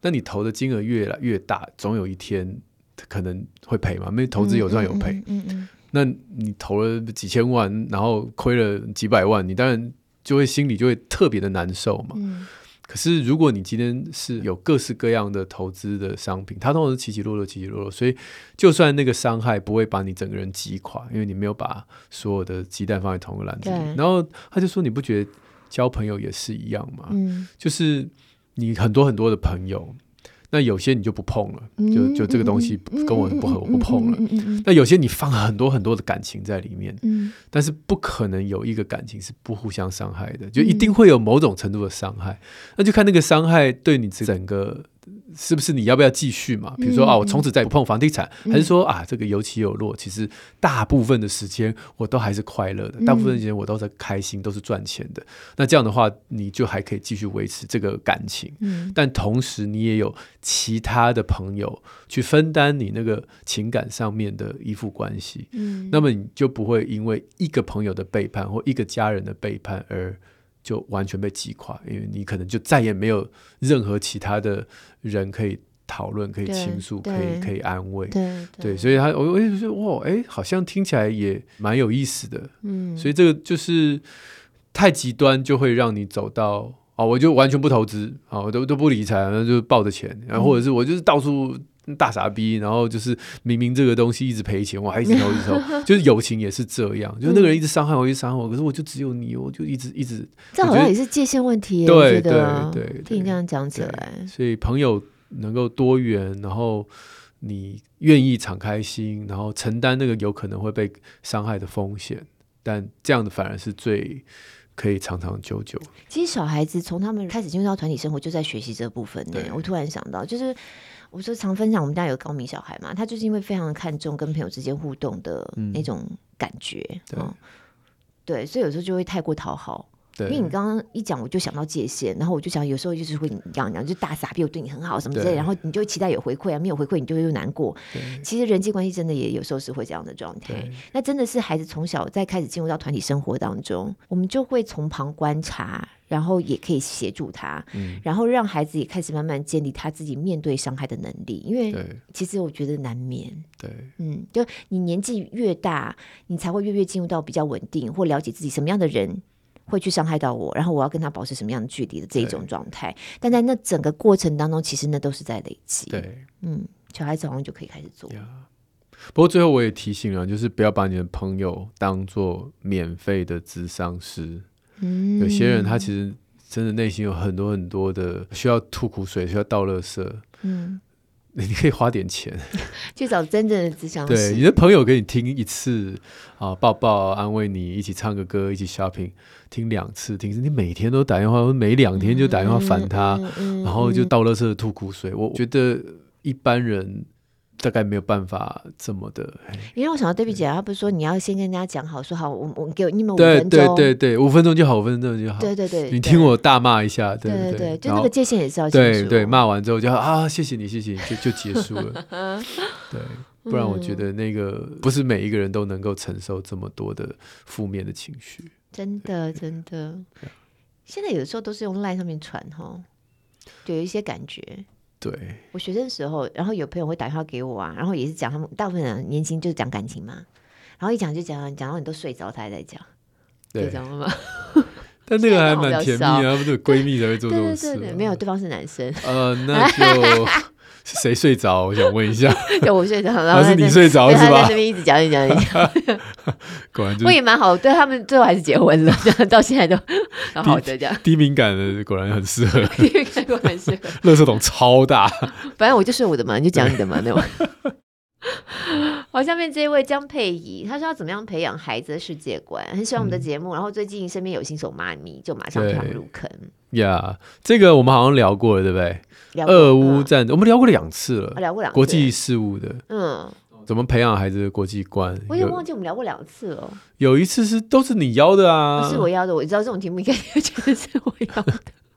A: 那你投的金额越来越大，总有一天可能会赔嘛，因为投资有赚有赔。嗯嗯，嗯，嗯。那你投了几千万，然后亏了几百万，你当然就会心里就会特别的难受嘛。嗯可是，如果你今天是有各式各样的投资的商品，它通常是起起落落、起起落落，所以就算那个伤害不会把你整个人击垮，因为你没有把所有的鸡蛋放在同一个篮子里。然后他就说：“你不觉得交朋友也是一样吗？嗯，就是你很多很多的朋友。”那有些你就不碰了，就就这个东西跟我不合，我不碰了。那有些你放很多很多的感情在里面，但是不可能有一个感情是不互相伤害的，就一定会有某种程度的伤害。那就看那个伤害对你整个。是不是你要不要继续嘛？比如说啊，我从此再不碰房地产，还是说啊，这个有起有落。其实大部分的时间我都还是快乐的，大部分的时间我都在开心，都是赚钱的。那这样的话，你就还可以继续维持这个感情。但同时你也有其他的朋友去分担你那个情感上面的依附关系。那么你就不会因为一个朋友的背叛或一个家人的背叛而。就完全被击垮，因为你可能就再也没有任何其他的人可以讨论、可以倾诉、可以可以安慰。对所以他我我就说哇，哎、欸，好像听起来也蛮有意思的。嗯，所以这个就是太极端，就会让你走到哦，我就完全不投资，啊，我都都不理财，然后就抱着钱，然后或者是我就是到处。大傻逼，然后就是明明这个东西一直赔钱，我还一直投一直投，[LAUGHS] 就是友情也是这样，就是那个人一直伤害我，一直伤害我，可是我就只有你，我就一直一直。
B: 这好像也是界限问题，
A: 对对对，
B: 听你这样讲起来，
A: 所以朋友能够多元，然后你愿意敞开心，然后承担那个有可能会被伤害的风险，但这样的反而是最可以长长久久。
B: 其实小孩子从他们开始进入到团体生活，就在学习这部分呢。我突然想到，就是我说常分享，我们家有个高敏小孩嘛，他就是因为非常看重跟朋友之间互动的那种感觉，嗯，哦、对，所以有时候就会太过讨好。因为你刚刚一讲，我就想到界限，然后我就想，有时候就是会你讲讲，就大傻逼，我对你很好什么之类，然后你就期待有回馈啊，没有回馈，你就会又难过。其实人际关系真的也有时候是会这样的状态。那真的是孩子从小在开始进入到团体生活当中，我们就会从旁观察，然后也可以协助他，嗯，然后让孩子也开始慢慢建立他自己面对伤害的能力。因为其实我觉得难免，
A: 对，
B: 嗯，就你年纪越大，你才会越越进入到比较稳定或了解自己什么样的人。会去伤害到我，然后我要跟他保持什么样的距离的这一种状态，但在那整个过程当中，其实那都是在累积。
A: 对，
B: 嗯，小孩子好像就可以开始做。
A: 不过最后我也提醒了，就是不要把你的朋友当做免费的咨商师。嗯，有些人他其实真的内心有很多很多的需要吐苦水，需要倒垃圾。嗯。你可以花点钱 [LAUGHS]
B: 去找真正的智商师。
A: 对，你的朋友给你听一次啊，抱抱安慰你，一起唱个歌，一起 shopping，听两次，听你每天都打电话，每两天就打电话烦他，嗯嗯嗯嗯、然后就倒垃圾吐苦水。我觉得一般人。大概没有办法这么的，
B: 因为我想到 Debbie 姐，她不是说你要先跟人家讲好，说好，我我给你们五分钟，
A: 对对对，五分钟就好，五分钟就好，
B: 对对对，
A: 你听我大骂一下，对对对，
B: 就那个界限也是要
A: 对对，骂完之后就啊，谢谢你，谢谢你，就就结束了，对，不然我觉得那个不是每一个人都能够承受这么多的负面的情绪，
B: 真的真的，现在有的时候都是用 LINE 上面传哈，就有一些感觉。
A: 对，
B: 我学生时候，然后有朋友会打电话给我啊，然后也是讲他们大部分人年轻就是讲感情嘛，然后一讲就讲讲到你都睡着，他还在讲，对，知道吗？[LAUGHS]
A: 但那个还蛮甜蜜啊，不是闺蜜才会做这种事。
B: 对对对，没有，对方是男生。
A: 呃，那就。谁睡着？我想问一下。[LAUGHS]
B: 就我睡着，然后
A: 还是你睡着是吧？
B: 在那边一直讲一讲一讲。[LAUGHS]
A: 果然，
B: 我也蛮好，对他们最后还是结婚了，[LAUGHS] 到现在都好好的这样。
A: 低敏感的果然很适合。
B: 低敏感果然适合。
A: 垃圾桶超大。
B: 反正我就睡我的嘛，你就讲你的嘛，那种。好，下面这一位江佩仪，他说要怎么样培养孩子的世界观，很喜欢我们的节目，嗯、然后最近身边有新手妈咪，就马上跳入坑。
A: 呀，yeah, 这个我们好像聊过了，对不对？
B: 聊过
A: 俄乌战争，我们聊过两次了，
B: 聊过两次
A: 国际事务的，
B: 嗯，
A: 怎么培养孩子的国际观？
B: 我也忘记我们聊过两次了。
A: 有一次是都是你邀的啊，
B: 不是我邀的，我知道这种题目应该 [LAUGHS] 觉得是我邀的。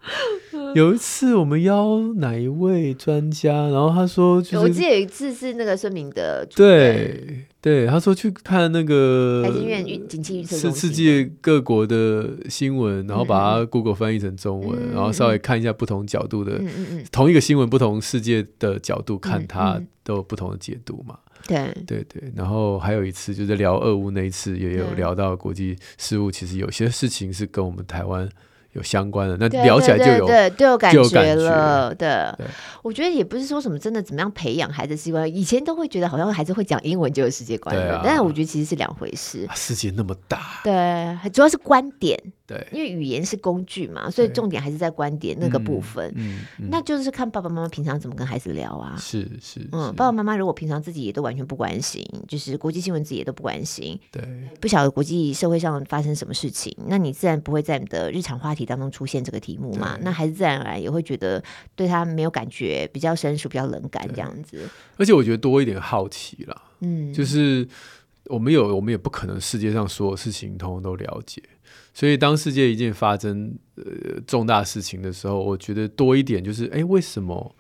B: [LAUGHS]
A: 有一次我们邀哪一位专家，然后他说，就是，
B: 我记得有一次是那个孙明德，
A: 对对，他说去看那个
B: 台经院景气预测，
A: 是世界各国的新闻，然后把它 Google 翻译成中文，嗯、然后稍微看一下不同角度的，嗯嗯、同一个新闻不同世界的角度看它都有不同的解读嘛。
B: 对。
A: 对对，然后还有一次就是聊俄乌那一次，也有聊到国际事务，其实有些事情是跟我们台湾。有相关的，那聊起来就有
B: 对，就有感觉了。对，我觉得也不是说什么真的怎么样培养孩子习惯，以前都会觉得好像孩子会讲英文就有世界观了，但是我觉得其实是两回事。
A: 世界那么大，
B: 对，主要是观点。
A: 对，
B: 因为语言是工具嘛，所以重点还是在观点那个部分。嗯，那就是看爸爸妈妈平常怎么跟孩子聊啊。
A: 是是，
B: 嗯，爸爸妈妈如果平常自己也都完全不关心，就是国际新闻自己也都不关心，
A: 对，
B: 不晓得国际社会上发生什么事情，那你自然不会在你的日常话题当中出现这个题目嘛。那孩子自然而然也会觉得对他没有感觉，比较生疏，比较冷感这样子。
A: 而且我觉得多一点好奇啦，嗯，就是我们有，我们也不可能世界上所有事情通通都了解。所以，当世界一件发生呃重大事情的时候，我觉得多一点就是，哎，为什么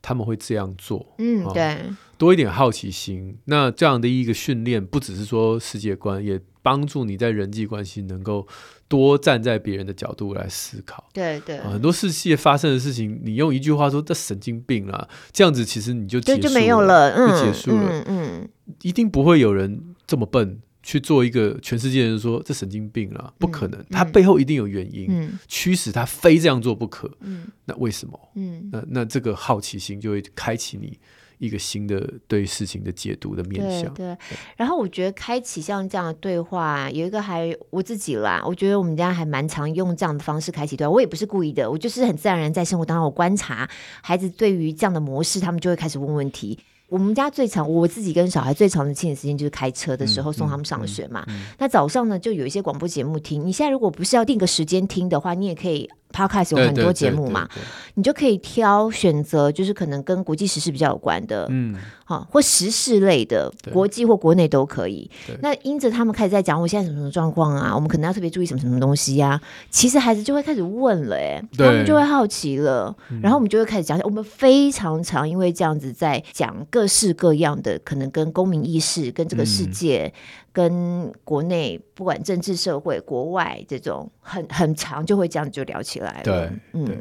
A: 他们会这样做？
B: 嗯，对，
A: 多一点好奇心。那这样的一个训练，不只是说世界观，也帮助你在人际关系能够多站在别人的角度来思考。
B: 对对，
A: 很多世界发生的事情，你用一句话说，这神经病啦，这样子其实你就结束了，
B: 就没有了，嗯，
A: 就结束了，
B: 嗯，
A: 一定不会有人这么笨。去做一个全世界人说这神经病了，不可能，嗯、他背后一定有原因，嗯、驱使他非这样做不可。嗯、那为什么？嗯、那那这个好奇心就会开启你一个新的对事情的解读的面向。
B: 对，对，然后我觉得开启像这样的对话，有一个还我自己啦，我觉得我们家还蛮常用这样的方式开启对话。我也不是故意的，我就是很自然而然在生活当中我观察孩子对于这样的模式，他们就会开始问问题。我们家最长，我自己跟小孩最长的亲子时间就是开车的时候送他们上学嘛。嗯嗯嗯、那早上呢，就有一些广播节目听。你现在如果不是要定个时间听的话，你也可以。Podcast 有很多节目嘛，你就可以挑选择，就是可能跟国际时事比较有关的，嗯，好，或时事类的，国际或国内都可以。那因着他们开始在讲我现在什么什么状况啊，我们可能要特别注意什么什么东西呀、啊。其实孩子就会开始问了、欸，哎，他们就会好奇了，然后我们就会开始讲讲。我们非常常因为这样子在讲各式各样的，可能跟公民意识、跟这个世界、嗯、跟国内不管政治社会、国外这种很很长，就会这样就聊起来。
A: 对，嗯，对，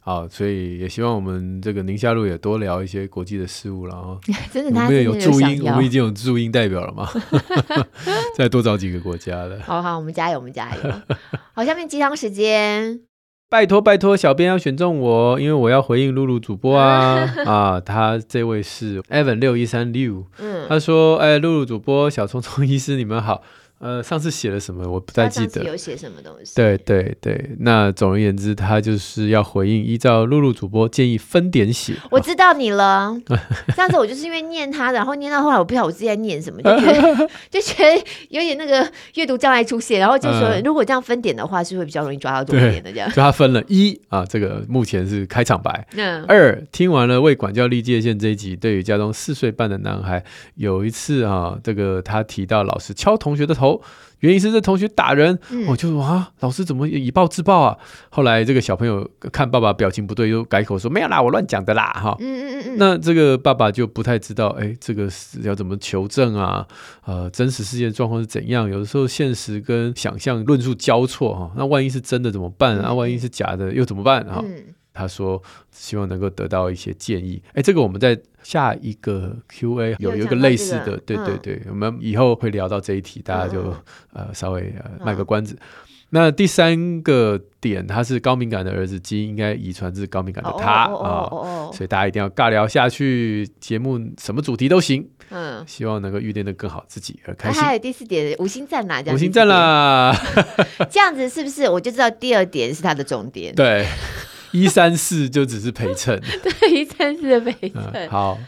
A: 好，所以也希望我们这个宁夏路也多聊一些国际的事物，然 [LAUGHS] 后
B: 真的，
A: 我们也有驻英，我们已经有驻英代表了嘛，[LAUGHS] [LAUGHS] 再多找几个国家的。
B: 好好，我们加油，我们加油。好，下面鸡汤时间，
A: 拜托拜托，小编要选中我，因为我要回应露露主播啊。啊，他这位是 Evan 六一三六，嗯，他说，哎，露露主播，小聪聪医师，你们好。呃，上次写了什么？我不太记得。
B: 有写什么东西？
A: 对对对，那总而言之，他就是要回应，依照露露主播建议分点写。
B: 我知道你了。上次我就是因为念他，然后念到后来，我不知道我自己在念什么，就觉得 [LAUGHS] 就觉得有点那个阅读障碍出现，然后就说如果这样分点的话，是会比较容易抓到重点的这样。
A: 就他 [LAUGHS] 分了一啊，这个目前是开场白。嗯。二，听完了为管教立界限这一集，对于家中四岁半的男孩，有一次啊，这个他提到老师敲同学的头。原因是这同学打人，我、就说啊，老师怎么以暴制暴啊？后来这个小朋友看爸爸表情不对，又改口说没有啦，我乱讲的啦，哈。嗯嗯嗯。那这个爸爸就不太知道，哎，这个是要怎么求证啊？呃，真实事件状况是怎样？有的时候现实跟想象论述交错哈，那万一是真的怎么办？啊，万一是假的又怎么办？哈。嗯他说：“希望能够得到一些建议。哎，这个我们在下一个 Q&A 有有一个类似的，这个、对对对，嗯、我们以后会聊到这一题，大家就、嗯、呃稍微呃卖个关子。嗯、那第三个点，他是高敏感的儿子，基因应该遗传至高敏感的他啊、哦哦，所以大家一定要尬聊下去，节目什么主题都行。嗯，希望能够遇见的更好自己而开心。
B: 还有第四点，五星赞啦，
A: 五星赞啦，[LAUGHS]
B: 这样子是不是我就知道第二点是他的重点？
A: 对。一三四就只是陪衬，[LAUGHS]
B: 对，一三四的陪衬、
A: 嗯。好，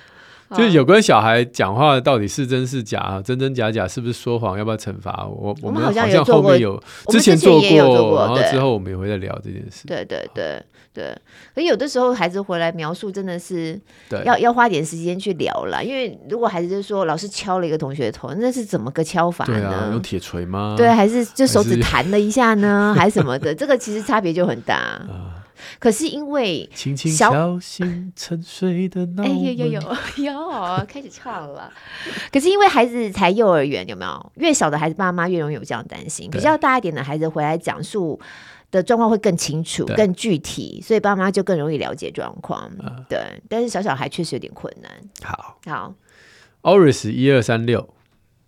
A: 就是有关小孩讲话到底是真是假，真真假假，是不是说谎，要不要惩罚？我我们好像后面有之前做过，然后之后我们也会再聊这件事。
B: 对对对对，可有的时候孩子回来描述真的是要要花点时间去聊了，因为如果孩子就说老师敲了一个同学的头，那是怎么个敲法呢？
A: 用铁锤吗？
B: 对，还是就手指弹了一下呢，还是，还是什么的？这个其实差别就很大。[LAUGHS] 啊可是因为轻轻敲醒沉睡的脑，哎呦呦呦呦，开始唱了。可是因为孩子才幼儿园，有没有？越小的孩子，爸妈越容易有这样担心。比较大一点的孩子回来讲述的状况会更清楚、更具体，所以爸妈就更容易了解状况。对，但是小小孩确实有点困难。
A: 好，
B: 好
A: ，Oris 一二三六。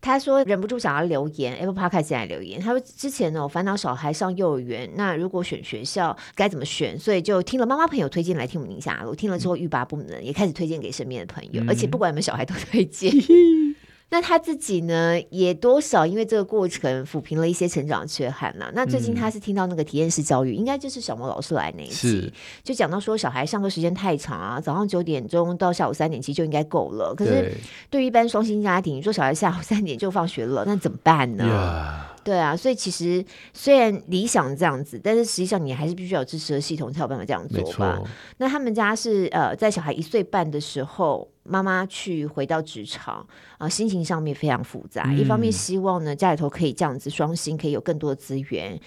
B: 他说忍不住想要留言，Apple Podcast 进来留言。他说之前呢，我烦恼小孩上幼儿园，那如果选学校该怎么选？所以就听了妈妈朋友推荐来听我们宁夏璐，我听了之后欲罢不能，也开始推荐给身边的朋友，嗯、而且不管有没有小孩都推荐。[LAUGHS] 那他自己呢，也多少因为这个过程抚平了一些成长缺憾呐。那最近他是听到那个体验式教育，嗯、应该就是小魔老师来那一集，就讲到说小孩上课时间太长啊，早上九点钟到下午三点其实就应该够了。可是对于一般双薪家庭，你说小孩下午三点就放学了，那怎么办呢.对啊，所以其实虽然理想这样子，但是实际上你还是必须要有支持的系统才有办法这样做吧。那他们家是呃，在小孩一岁半的时候。妈妈去回到职场啊、呃，心情上面非常复杂。嗯、一方面希望呢，家里头可以这样子双薪，可以有更多的资源，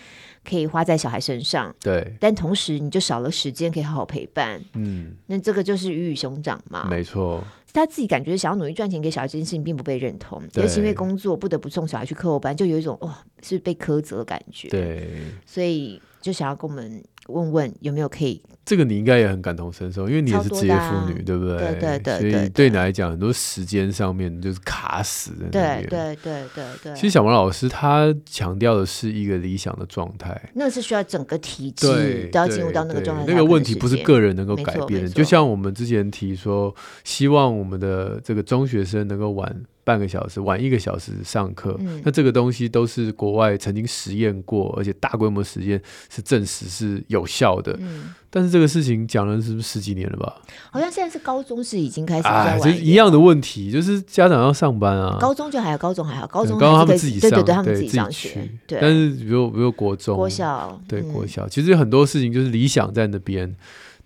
B: 可以花在小孩身上。
A: 对。但
B: 同时你就少了时间可以好好陪伴。嗯。那这个就是鱼与熊掌嘛。
A: 没错。
B: 他自己感觉想要努力赚钱给小孩这件事情并不被认同，尤其因为工作不得不送小孩去课后班，就有一种哇、哦、是被苛责的感觉。
A: 对。所
B: 以就想要跟我们问问有没有可以。
A: 这个你应该也很感同身受，因为你也是职业妇女，对不对？
B: 对对对，
A: 所以对你来讲，很多时间上面就是卡死的。
B: 对对对对对。
A: 其实小王老师他强调的是一个理想的状态，
B: 那是需要整个体制都要进入到那个状态。
A: 那个问题不是个人能够改变的，就像我们之前提说，希望我们的这个中学生能够晚半个小时，晚一个小时上课。
B: 嗯、
A: 那这个东西都是国外曾经实验过，而且大规模实验是证实是有效的。
B: 嗯、
A: 但是这个事情讲了是不是十几年了吧？
B: 好像现在是高中是已经开始
A: 啊，就一样的问题，就是家长要上班啊。
B: 高中就还有高中还好，高中
A: 高中他们自己上，
B: 对对对，他们
A: 自
B: 己上学。对，
A: 但是比如比如国中、
B: 国小，
A: 对国小，其实很多事情就是理想在那边。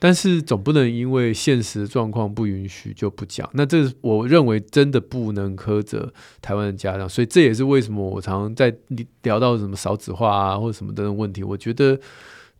A: 但是总不能因为现实状况不允许就不讲，那这我认为真的不能苛责台湾的家长，所以这也是为什么我常常在聊到什么少子化啊或者什么等等问题，我觉得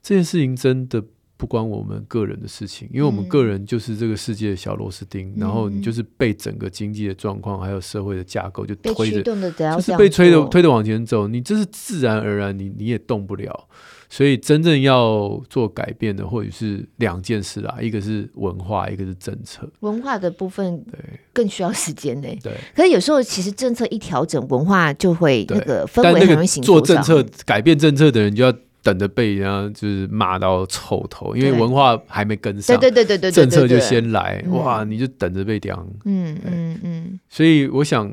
A: 这件事情真的不关我们个人的事情，因为我们个人就是这个世界的小螺丝钉，嗯、然后你就是被整个经济的状况还有社会的架构就推着，就是被推着推着往前走，你这是自然而然，你你也动不了。所以真正要做改变的，或许是两件事啦，一个是文化，一个是政策。
B: 文化的部分对更需要时间呢。
A: 对，
B: 可是有时候其实政策一调整，文化就会那个氛围很容易形
A: 成。做政策改变政策的人就要等着被人家就是骂到臭头，因为文化还没跟上。
B: 对对对对对，
A: 政策就先来，哇，你就等着被刁。
B: 嗯嗯嗯。
A: 所以我想。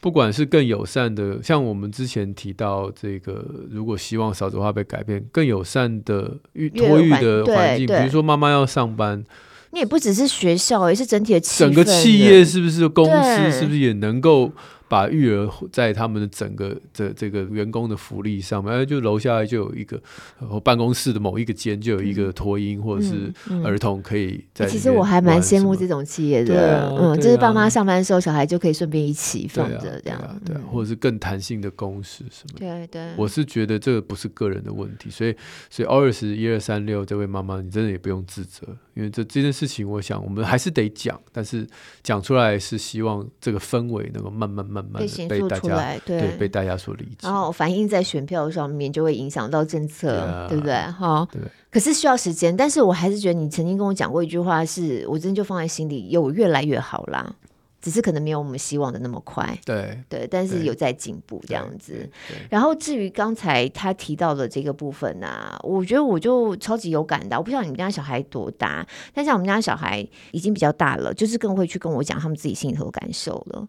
A: 不管是更友善的，像我们之前提到这个，如果希望少子化被改变，更友善的育托育的环境，比如说妈妈要上班，
B: 你也不只是学校，也是整体的
A: 整个企业是不是公司是不是也能够？把育儿在他们的整个的这个员工的福利上面，就楼下就有一个，然后办公室的某一个间就有一个托婴或者是儿童可以在。
B: 其实我还蛮羡慕这种企业的，嗯，就是爸妈上班的时候，小孩就可以顺便一起放着这样，
A: 对，或者是更弹性的工时什么的。
B: 对对，
A: 我是觉得这个不是个人的问题，所以所以 OURs 一二三六这位妈妈，你真的也不用自责，因为这这件事情，我想我们还是得讲，但是讲出来是希望这个氛围能够慢慢慢。
B: 被显露出来，对，
A: 对，被大家所理解，
B: 然后反映在选票上面，就会影响到政策，对不对？哈，
A: 对。
B: 可是需要时间，但是我还是觉得你曾经跟我讲过一句话，是我真的就放在心里，有越来越好啦。只是可能没有我们希望的那么快，
A: 对
B: 对，但是有在进步这样子。然后至于刚才他提到的这个部分啊，我觉得我就超级有感的。我不知道你们家小孩多大，但像我们家小孩已经比较大了，就是更会去跟我讲他们自己心里头的感受了。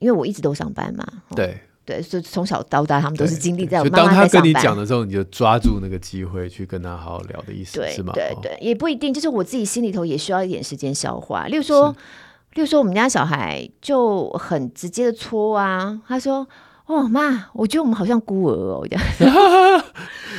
B: 因为我一直都上班嘛，
A: 对
B: 对，所以从小到大他们都是经历在我妈妈在
A: 当他跟你讲的时候，你就抓住那个机会去跟他好好聊的意思，
B: 对
A: 是吗？
B: 对对，也不一定，就是我自己心里头也需要一点时间消化。例如说，例如说，我们家小孩就很直接的戳啊，他说。哦妈，我觉得我们好像孤儿哦，这样。[LAUGHS]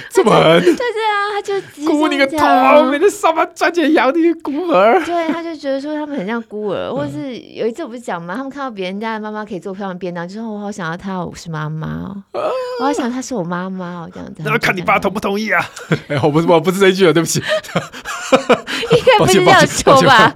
A: 这么狠？
B: 对对啊，他就
A: 孤你个头，每天上班赚钱养你个孤儿。
B: 对，他就觉得说他们很像孤儿，或者是有一次我不是讲嘛，他们看到别人家的妈妈可以做漂亮便当，就说我好想要她，我是妈妈哦，我好想她是我妈妈哦，这样子。
A: 那看你爸同不同意啊？哎，我不是我不是这一句了，对不起。
B: 应该不是这样说吧？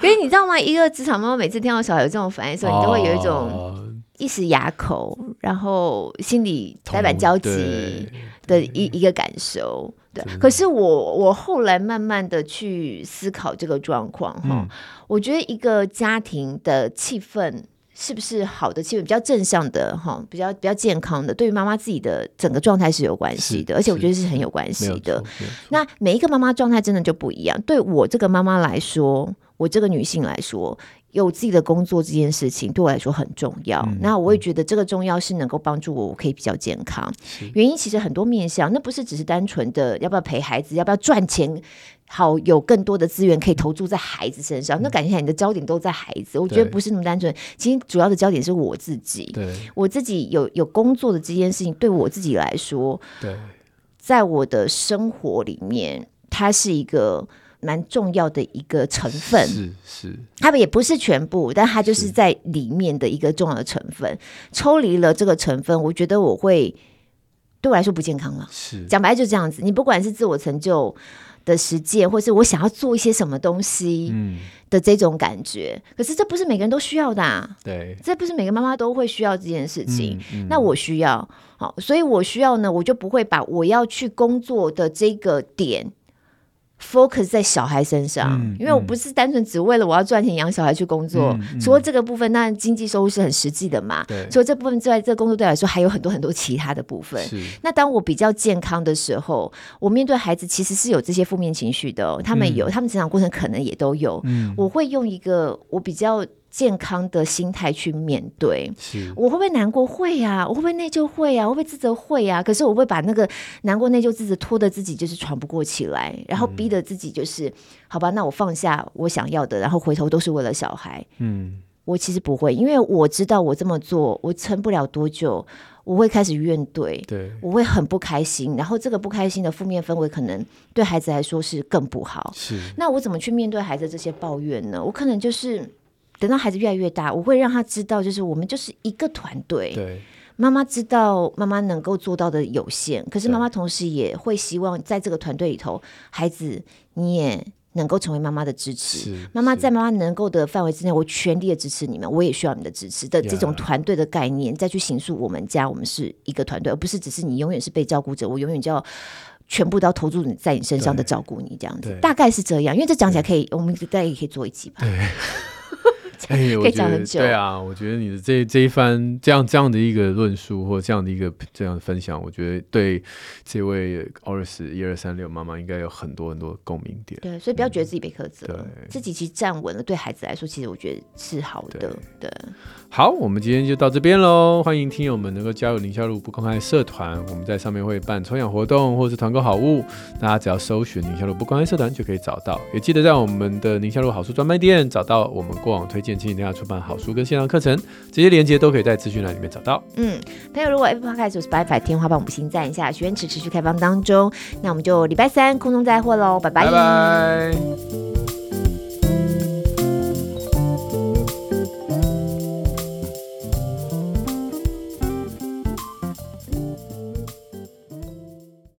B: 可是你知道吗？一个职场妈妈每次听到小孩有这种反应的时候，你都会有一种。一时哑口，然后心里百感交集的一一个感受。对，可是我我后来慢慢的去思考这个状况哈，嗯、我觉得一个家庭的气氛是不是好的气氛，比较正向的哈，比较比较健康的，对于妈妈自己的整个状态是有关系的，而且我觉得是很有关系的。那每一个妈妈状态真的就不一样。对我这个妈妈来说，我这个女性来说。有自己的工作这件事情对我来说很重要，嗯、那我也觉得这个重要是能够帮助我，我可以比较健康。原因其实很多面向，那不是只是单纯的要不要陪孩子，要不要赚钱，好有更多的资源可以投注在孩子身上。嗯、那感觉你的焦点都在孩子，我觉得不是那么单纯。其实主要的焦点是我自己，对我自己有有工作的这件事情，对我自己来说，对在我的生活里面，它是一个。蛮重要的一个成分
A: 是是，
B: 它也不是全部，但它就是在里面的一个重要的成分。抽离了这个成分，我觉得我会对我来说不健康了。是讲白了就这样子。你不管是自我成就的实践，或是我想要做一些什么东西的这种感觉，嗯、可是这不是每个人都需要的、啊。对，这不是每个妈妈都会需要这件事情。嗯嗯、那我需要好，所以我需要呢，我就不会把我要去工作的这个点。Focus 在小孩身上，嗯、因为我不是单纯只为了我要赚钱养小孩去工作。除了这个部分，那经济收入是很实际的嘛。对除了这部分之外，这个工作对我来说还有很多很多其他的部分。是那当我比较健康的时候，我面对孩子其实是有这些负面情绪的、哦。他们有，嗯、他们成长过程可能也都有。嗯、我会用一个我比较。健康的心态去面对。
A: 是，
B: 我会不会难过？会呀、啊。我会不会内疚？会呀、啊。我会不会自责？会呀、啊。可是我会把那个难过、内疚、自责拖得自己就是喘不过气来，然后逼得自己就是、嗯、好吧，那我放下我想要的，然后回头都是为了小孩。嗯，我其实不会，因为我知道我这么做，我撑不了多久。我会开始怨怼，
A: 对，
B: 我会很不开心，然后这个不开心的负面氛围可能对孩子来说是更不好。
A: 是，
B: 那我怎么去面对孩子这些抱怨呢？我可能就是等到孩子越来越大，我会让他知道，就是我们就是一个团队。
A: 对，
B: 妈妈知道妈妈能够做到的有限，可是妈妈同时也会希望在这个团队里头，孩子你也。能够成为妈妈的支持，妈妈在妈妈能够的范围之内，我全力的支持你们，我也需要你的支持的这种团队的概念，再去形塑我们家，我们是一个团队，而不是只是你永远是被照顾者，我永远就要全部都要投注你在你身上的照顾你这样子，大概是这样，因为这讲起来可以，我们大家也可以做一集吧。
A: 哎，可以讲很久。对啊，我觉得你的这这一番这样这样的一个论述，或这样的一个这样的分享，我觉得对这位 ORIS 一二三六妈妈应该有很多很多共鸣点。
B: 对，所以不要觉得自己被苛责，
A: 对，
B: 自己其实站稳了，对孩子来说，其实我觉得是好的。对。对
A: 好，我们今天就到这边喽。欢迎听友们能够加入宁夏路不公开社团，我们在上面会办抽奖活动或是团购好物，大家只要搜寻宁夏路不公开社团就可以找到。也记得在我们的宁夏路好书专卖店找到我们过往推荐亲子天下出版好书跟线上课程，这些链接都可以在资讯栏里面找到。
B: 嗯，朋友如果 Apple Podcast 或是 Spotify 天花板五星赞一下，许愿池持续开放当中，那我们就礼拜三空中再会喽，拜拜。
A: 拜拜。